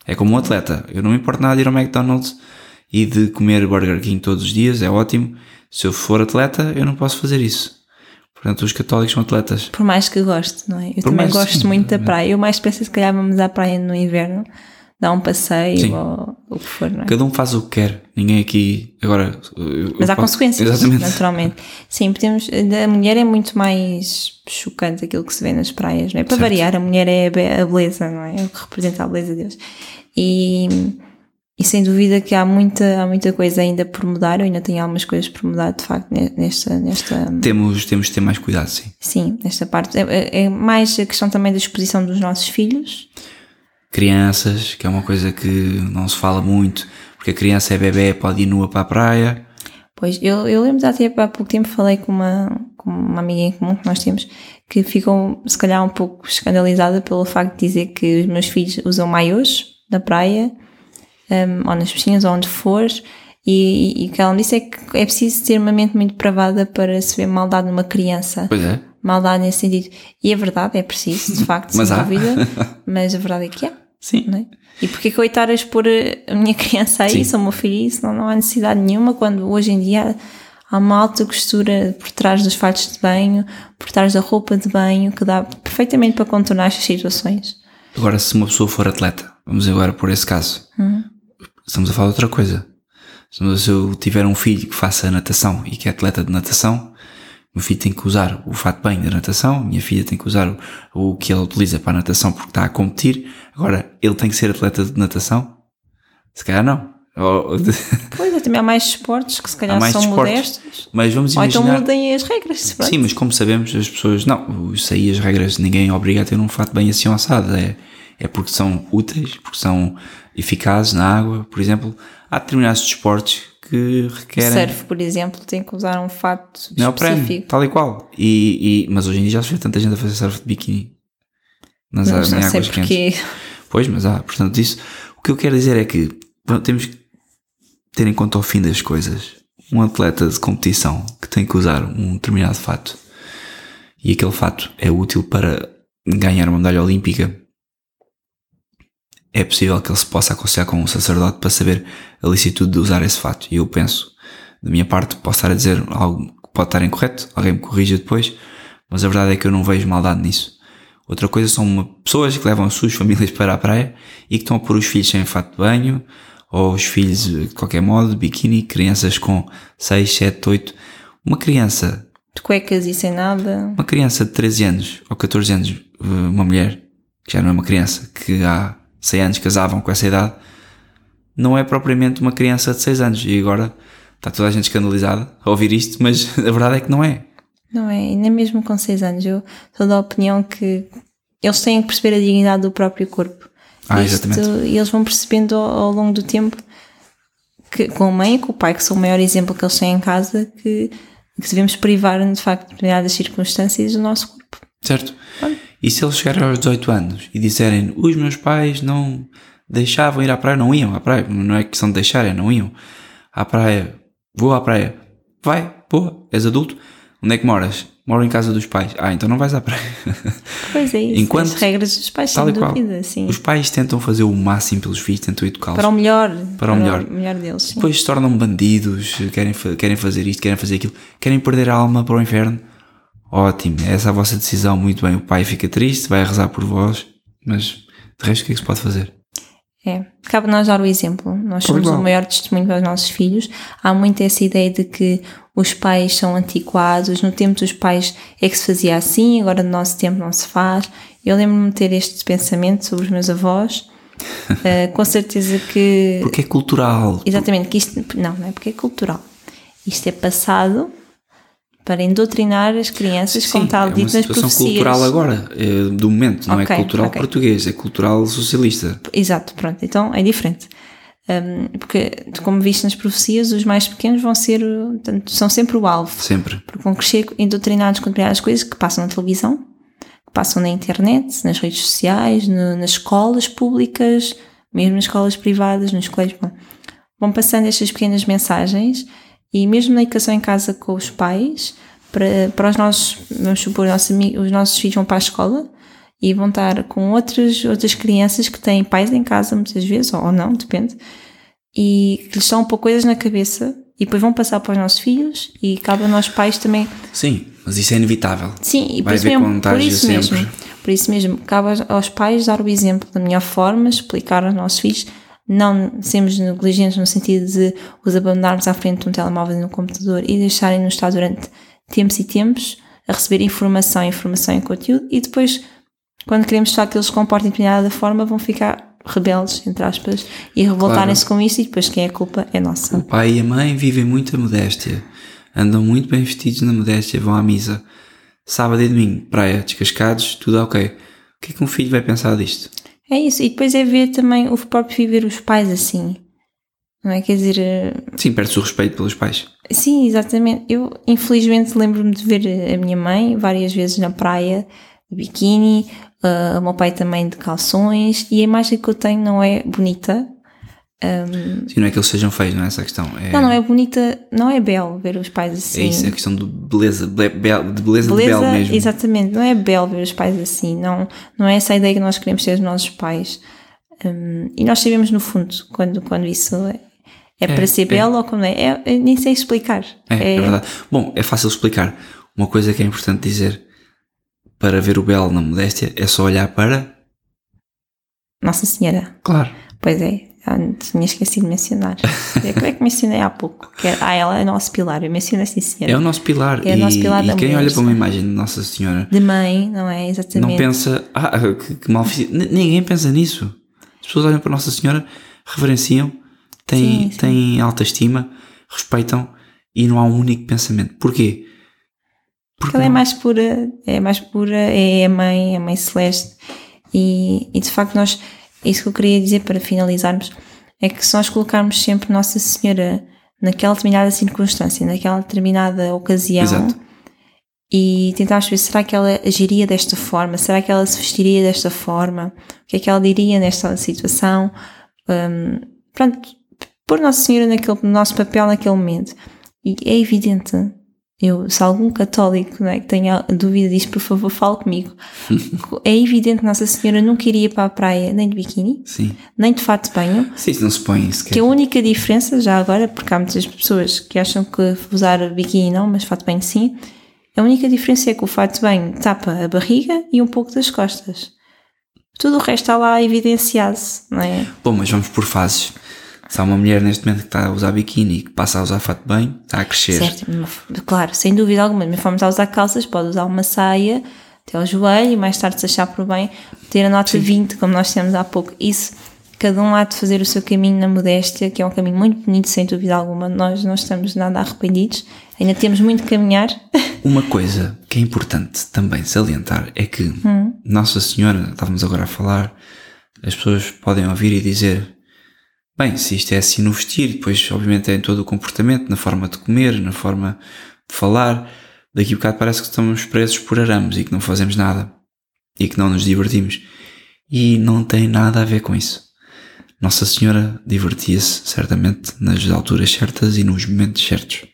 A: É como um atleta. Eu não me importo nada de ir ao McDonald's e de comer Burger King todos os dias, é ótimo. Se eu for atleta, eu não posso fazer isso. Portanto, os católicos são atletas.
B: Por mais que goste, não é? Eu também
A: mais,
B: gosto
A: sim,
B: muito da praia. Eu mais penso se calhar vamos à praia no inverno, dar um passeio
A: Sim.
B: ou o que for, não é?
A: Cada um faz o que quer. Ninguém aqui. Agora.
B: Mas há
A: posso-
B: consequências,
A: Exatamente.
B: naturalmente. Sim, podemos, a mulher é muito mais chocante aquilo que se vê nas praias, não é? Para
A: Certo.
B: variar, a mulher é a be- a beleza, não é? É o que representa a beleza de Deus. E, e sem dúvida que há muita, há muita coisa ainda por mudar, eu ainda tenho algumas coisas por mudar, de facto, ne- nesta, nesta,
A: Temos, temos de ter mais cuidado, sim.
B: sim, nesta parte. É, é- é mais a questão também da exposição dos nossos filhos,
A: Crianças, que é uma coisa que não se fala muito, porque a criança é bebê, pode ir nua para a praia.
B: Pois, eu, eu lembro até há pouco tempo falei com uma, com uma amiga em comum que nós temos que ficou se calhar um pouco escandalizada pelo facto de dizer que os meus filhos usam maiôs na praia um, ou nas piscinas ou onde for e, e o que ela me disse é que é preciso ter uma mente muito pravada para se ver maldade numa criança.
A: Pois é.
B: Maldade nesse sentido. E é verdade, é preciso, de facto, [laughs]
A: Mas
B: sem
A: há.
B: dúvida. [laughs] Mas a verdade é que é.
A: Sim.
B: Não é? E porquê que eu estar a expor a minha [laughs] criança a
A: Sim.
B: isso, ao meu filho a isso? Não, não há necessidade nenhuma quando hoje em dia há uma alta costura por trás dos fatos de banho, por trás da roupa de banho, que dá perfeitamente para contornar estas situações.
A: Agora, se uma pessoa for atleta, vamos agora por esse caso.
B: Uhum.
A: Estamos a falar de outra coisa. Se eu tiver um filho que faça natação e que é atleta de natação, o meu filho tem que usar o fato bem da natação, minha filha tem que usar o, o que ela utiliza para a natação porque está a competir. Agora, ele tem que ser atleta de natação? Se calhar não. Ou- [laughs]
B: Pois, também há mais esportes que se calhar são modestos.
A: Mas vamos
B: Ou então
A: imaginar.
B: mudem as regras. pronto.
A: Sim, mas como sabemos, as pessoas. Não, isso aí as regras, ninguém obriga a ter um fato bem assim assado. É, é porque são úteis, porque são eficazes na água. Por exemplo, há determinados desportos que requerem.
B: Surf, por exemplo, tem que usar um fato
A: Neoprene,
B: específico.
A: tal e qual. E, e- mas hoje em dia já se vê tanta gente a fazer surf de biquíni nas
B: Não, não sei porque.
A: Pois, mas há, portanto, isso. O que eu quero dizer é que temos que ter em conta ao fim das coisas. Um atleta de competição que tem que usar um determinado fato e aquele fato é útil para ganhar uma medalha olímpica, é possível que ele se possa aconselhar com um sacerdote para saber a licitude de usar esse fato. E eu penso, da minha parte, posso estar a dizer algo que pode estar incorreto, alguém me corrija depois, mas a verdade é que eu não vejo maldade nisso. Outra coisa são pessoas que levam as suas famílias [laughs] para a praia e que estão a pôr os filhos sem fato de banho, ou os filhos de qualquer modo, biquíni, crianças com 6, 7, 8. Uma criança,
B: De cuecas e sem nada.
A: uma criança de 13 anos ou 14 anos, uma mulher, que já não é uma criança, que há 100 anos casavam com essa idade, não é propriamente uma criança de 6 anos. E agora está toda a gente escandalizada a ouvir isto, mas [laughs] a verdade é que não é.
B: Não é? E nem mesmo com 6 anos. Eu sou da opinião que eles têm que perceber a dignidade do próprio corpo.
A: Ah,
B: Isto-
A: exatamente.
B: E eles vão percebendo ao, ao longo do tempo que com a mãe e com o pai, que são o maior exemplo que eles têm em casa, que, que devemos privar, de facto, de determinadas circunstâncias do nosso corpo.
A: Certo? E se eles chegarem aos 18 anos e disserem os meus pais não deixavam ir à praia, não iam à praia, não é questão de deixar, é não iam à praia, vou à praia, vai, boa, és adulto, onde é que moras? Moro em casa dos pais. Ah, então não vais à praia. [laughs]
B: Pois é isso.
A: Enquanto-
B: As regras dos pais,
A: qual.
B: dúvida, sim.
A: Os pais tentam fazer o máximo pelos filhos, tentam educá-los.
B: Para o melhor.
A: Para o melhor.
B: deles, sim.
A: Depois se tornam bandidos, querem, querem fazer isto, querem fazer aquilo, querem perder a alma para o inferno. Ótimo, essa é a vossa decisão, muito bem. O pai fica triste, vai rezar por vós, mas de resto o que é que se pode fazer?
B: É, cabe nós dar o exemplo. Nós somos
A: igual.
B: o maior testemunho para os nossos filhos. Há muito essa ideia de que os pais são antiquados. No tempo dos pais é que se fazia assim, agora no nosso tempo não se faz. Eu lembro-me de ter este pensamento sobre os meus avós. [laughs] Eh, com certeza que.
A: Porque é cultural.
B: Exatamente, que isto. Não, não é porque é cultural. Isto é passado para doutrinar as crianças, como está
A: é uma
B: dito nas
A: situação
B: profecias.
A: cultural agora, é, do momento, não
B: Ok,
A: é cultural
B: ok.
A: português, é cultural socialista.
B: Exato, pronto, então é diferente. Um, porque, como viste nas profecias, os mais pequenos vão ser, portanto, são sempre o alvo,
A: Sempre.
B: porque vão crescer doutrinados com determinadas coisas que passam na televisão, que passam na internet, nas redes sociais, no- nas escolas públicas, mesmo nas escolas privadas, nos colégios. Bom, vão passando estas pequenas mensagens e mesmo na educação em casa com os pais, para, para os nossos, vamos supor, nossos os nossos filhos vão para a escola e vão estar com outras, outras crianças que têm pais em casa muitas vezes, ou não, depende, e que lhes estão a pôr coisas na cabeça e depois vão passar para os nossos filhos e cabe a nós pós também
A: Sim, mas isso é inevitável.
B: Sim, e por
A: Vai
B: isso, mesmo, por isso mesmo, por isso mesmo, cabe aos pais dar o exemplo da melhor forma, explicar aos nossos filhos, não sermos negligentes no sentido de os abandonarmos à frente de um telemóvel e de um computador e deixarem-nos estar durante tempos e tempos a receber informação, informação e conteúdo e depois, quando queremos só que eles se comportem de determinada forma, vão ficar rebeldes, entre aspas, e revoltarem-se com isso e depois quem é a culpa é nossa.
A: O pai e a mãe vivem muita modéstia, andam muito bem vestidos na modéstia, vão à misa. Sábado e domingo, praia, descascados, tudo ok. O que é que um filho vai pensar disto?
B: É isso, e depois é ver também o próprio viver os pais assim. Não é? Quer dizer, eh,
A: Sim, perde-se o respeito pelos pais.
B: sim, exatamente. Eu, infelizmente, lembro-me de ver a minha mãe várias vezes na praia, de biquíni, eh, o meu pai também de calções, e a imagem que eu tenho não é bonita.
A: Sim, não é que eles sejam feios, não é essa a questão. É,
B: Não, não é bonita, não é belo ver os pais assim.
A: é isso, é a questão de beleza, ble- bel- de beleza, de
B: Beleza,
A: belo mesmo.
B: exatamente, não é belo ver os pais assim, não, não é essa a ideia que nós queremos ter dos nossos pais. Hum, e nós sabemos no fundo quando, quando isso é, é para ser belo ou quando é. é, nem sei explicar.
A: É, é verdade. Bom, é fácil explicar. Uma coisa que é importante dizer para ver o belo na modéstia é só olhar para.
B: Nossa Senhora,
A: Claro.
B: pois é. Ah, tinha esquecido de mencionar. [laughs] Como é que mencionei há pouco? É, ah, ela é o nosso pilar. Eu mencionei assim, senhora.
A: É o nosso pilar.
B: É o nosso pilar
A: e,
B: da
A: e quem
B: mulher,
A: olha para uma imagem de Nossa Senhora
B: De mãe, não é? Exatamente.
A: não pensa, ah, que, que mal fiz. Ninguém pensa nisso. As pessoas olham para Nossa Senhora, reverenciam, têm,
B: Sim, sim.
A: têm alta estima, respeitam e não há um único pensamento. Porquê?
B: Porque ela é mais pura, é mais pura, é a mãe, a mãe celeste. E, e de facto nós, é isso que eu queria dizer para finalizarmos, é que se nós colocarmos sempre Nossa Senhora naquela determinada circunstância, naquela determinada ocasião,
A: Exato.
B: e tentarmos ver será que ela agiria desta forma, será que ela se vestiria desta forma, o que é que ela diria nesta situação, Hum, pronto, pôr Nossa Senhora naquele, no nosso papel naquele momento. E é evidente, eu, se algum católico não é, que tenha dúvida disto, por favor, fale comigo. [laughs] é evidente que Nossa Senhora nunca iria para a praia nem de biquíni,
A: Sim.
B: nem de fato de banho,
A: Sim, não se põe sequer.
B: que a única diferença, já agora, porque há muitas pessoas que acham que usar biquíni não, mas fato de banho sim, a única diferença é que o fato de banho tapa a barriga e um pouco das costas. Tudo o resto está lá evidenciado, não é?
A: Bom, mas vamos por fases. Se há uma mulher neste momento que está a usar biquíni e que passa a usar fato banho, está a crescer.
B: Certo, claro, sem dúvida alguma. Da mesma forma a usar calças, pode usar uma saia até ao joelho e mais tarde, se achar por bem, ter a nota 20, como nós temos há pouco. Isso, cada um há de fazer o seu caminho na modéstia, que é um caminho muito bonito, sem dúvida alguma. Nós não estamos nada arrependidos, ainda temos muito que caminhar. [laughs]
A: Uma coisa que é importante também salientar é que
B: Hum.
A: Nossa Senhora, estávamos agora a falar, as pessoas podem ouvir e dizer: bem, se isto é assim no vestir, depois, obviamente, é em todo o comportamento, na forma de comer, na forma de falar. Daqui a bocado parece que estamos presos por arames e que não fazemos nada e que não nos divertimos. E não tem nada a ver com isso. Nossa Senhora divertia-se, certamente, nas alturas certas e nos momentos certos.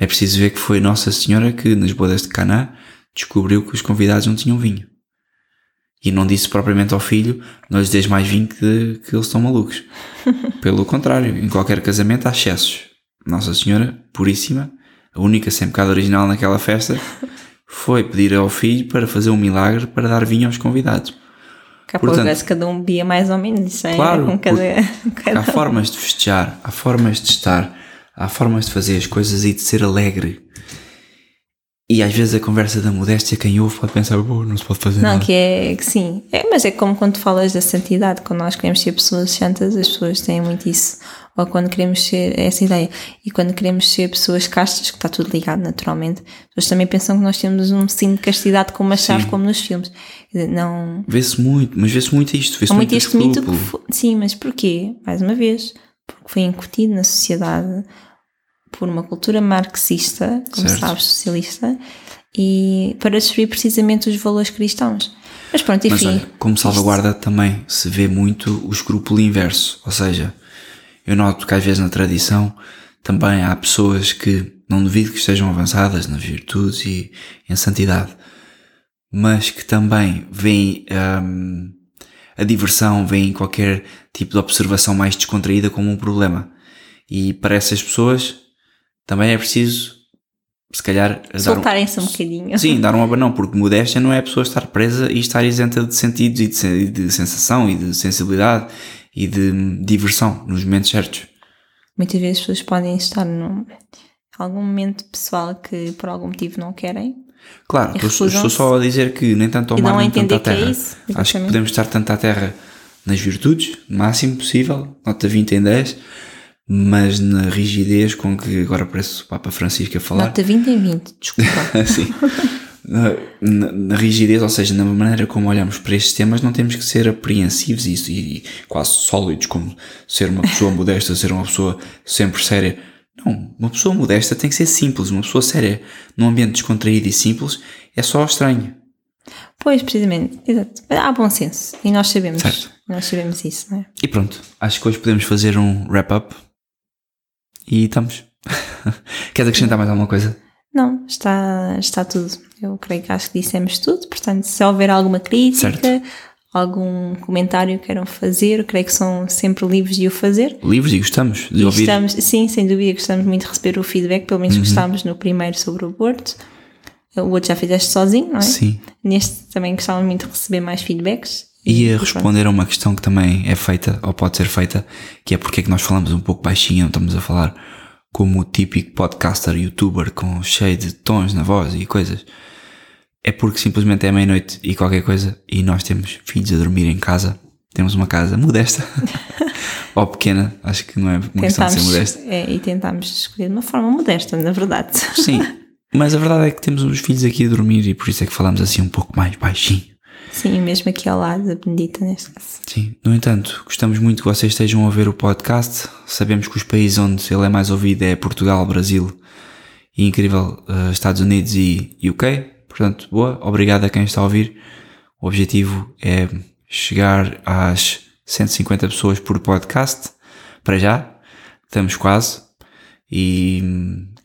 A: É preciso ver que foi Nossa Senhora que, nas bodas de Caná, descobriu que os convidados não tinham vinho. E não disse propriamente ao filho, não lhes deis mais vinho que, que eles estão malucos. [laughs] Pelo contrário, em qualquer casamento há excessos. Nossa Senhora, puríssima, a única sem pecado original naquela festa, [laughs] foi pedir ao filho para fazer um milagre para dar vinho aos convidados.
B: Cá
A: Portanto-
B: Portanto, cada um bebia mais ou menos, isso é
A: Claro,
B: com cada, [laughs] cada
A: Há formas de festejar, há formas de estar, há formas de fazer as coisas e de ser alegre. E às vezes a conversa da modéstia, quem ouve pode pensar, "Pô, não se pode fazer
B: Não,
A: nada.
B: que é que sim. É, mas é como quando falas da santidade, quando nós queremos ser pessoas santas, as pessoas têm muito isso. Ou quando queremos ser essa ideia. E quando queremos ser pessoas castas, que está tudo ligado naturalmente, as pessoas também pensam que nós temos um signo de castidade com uma chave,
A: Sim.
B: como nos filmes. Não.
A: Vê-se muito, mas vê-se muito isto, vê-se muito,
B: muito este mito que.
A: escrúpulo.
B: fo- Sim, mas porquê? Mais uma vez, porque foi incutido na sociedade por uma cultura marxista, como
A: Certo.
B: sabes, socialista, e para destruir precisamente os valores cristãos. Mas pronto,
A: Mas
B: enfim.
A: olha, como salvaguarda também se vê muito o escrúpulo inverso. Ou seja, eu noto que às vezes na tradição também há pessoas que não duvido que estejam avançadas nas virtudes e em santidade, mas que também veem hum, a diversão, veem qualquer tipo de observação mais descontraída como um problema. E para essas pessoas também é preciso, se calhar, dar um-
B: Soltarem-se um bocadinho.
A: Sim, dar um abanão, porque modéstia não é a pessoa estar presa e estar isenta de sentidos e de, e de sensação e de sensibilidade e de diversão nos momentos certos.
B: Muitas vezes as pessoas podem estar num algum momento pessoal que por algum motivo não querem.
A: Claro, estou, só a dizer que nem tanto ao mar nem tanto à
B: que é
A: terra.
B: isso,
A: Acho que podemos estar tanto à terra nas virtudes, máximo possível, nota 20 em 10, mas na rigidez com que agora parece o Papa Francisco a falar.
B: Nota 20 em 20, desculpa. [laughs]
A: Assim, na, na- na rigidez, ou seja, na maneira como olhamos para estes temas, não temos que ser apreensivos e, e quase sólidos, como ser uma pessoa modesta, ser uma pessoa sempre séria. Não, uma pessoa modesta tem que ser simples. Uma pessoa séria, num ambiente descontraído e simples, é só estranho.
B: pois, precisamente, exato. Há bom senso e nós sabemos.
A: Certo.
B: Nós sabemos isso, não é?
A: E pronto, acho que hoje podemos fazer um wrap-up e estamos. [laughs] Queres acrescentar mais alguma coisa?
B: Não, está, está tudo. Eu creio que acho que dissemos tudo. Portanto, se houver alguma crítica,
A: Certo.
B: algum comentário que queiram fazer, eu creio que são sempre livres de o fazer.
A: Livros e gostamos de
B: E
A: ouvir.
B: sim, sem dúvida, gostamos muito de receber o feedback. Pelo
A: Uhum.
B: menos gostámos no primeiro sobre o aborto. O outro já fizeste sozinho, não é?
A: Sim.
B: Neste também gostávamos muito de receber mais feedbacks E
A: responder a uma questão que também é feita, ou pode ser feita, que é porque é que nós falamos um pouco baixinho, não estamos a falar como o típico podcaster, youtuber, com cheio de tons na voz e coisas. É porque simplesmente é meia-noite e qualquer coisa, e nós temos filhos a dormir em casa. Temos uma casa modesta, [laughs] ou pequena, acho que não é uma questão de ser modesta.
B: É, e tentámos escolher de uma forma modesta, na verdade.
A: Sim, [laughs] mas a verdade é que temos os filhos aqui a dormir e por isso é que falamos assim um pouco mais baixinho.
B: Sim, mesmo aqui ao lado da Benedita, neste caso.
A: Sim, no entanto, gostamos muito que vocês estejam a ouvir o podcast. Sabemos que os países onde ele é mais ouvido é Portugal, Brasil e incrível uh, Estados Unidos e UK. Portanto, boa, obrigado a quem está a ouvir. O objetivo é chegar às 150 pessoas por podcast. Para já, estamos quase. E,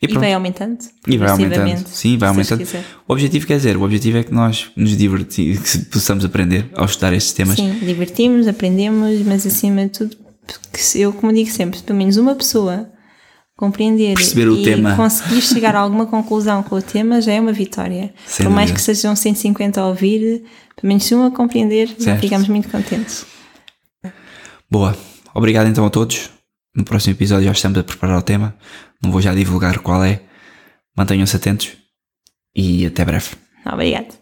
B: e, e vai aumentando.
A: E vai aumentando. Sim, vai aumentando. O objetivo quer dizer, o objetivo é que nós nos divertimos, que possamos aprender ao estudar estes temas.
B: Sim, divertimos, aprendemos, mas acima de tudo, porque eu, como digo sempre, pelo menos uma pessoa compreender
A: Perceber o
B: e
A: tema.
B: conseguir [laughs] chegar a alguma conclusão com o tema já é uma vitória.
A: Sem
B: Por mais
A: dúvida.
B: que sejam 150 a ouvir, pelo menos uma compreender, já
A: Certo.
B: ficamos muito contentes.
A: Boa. Obrigado então a todos. No próximo episódio já estamos a preparar o tema. Não vou já divulgar qual é. Mantenham-se atentos e até breve.
B: Obrigada.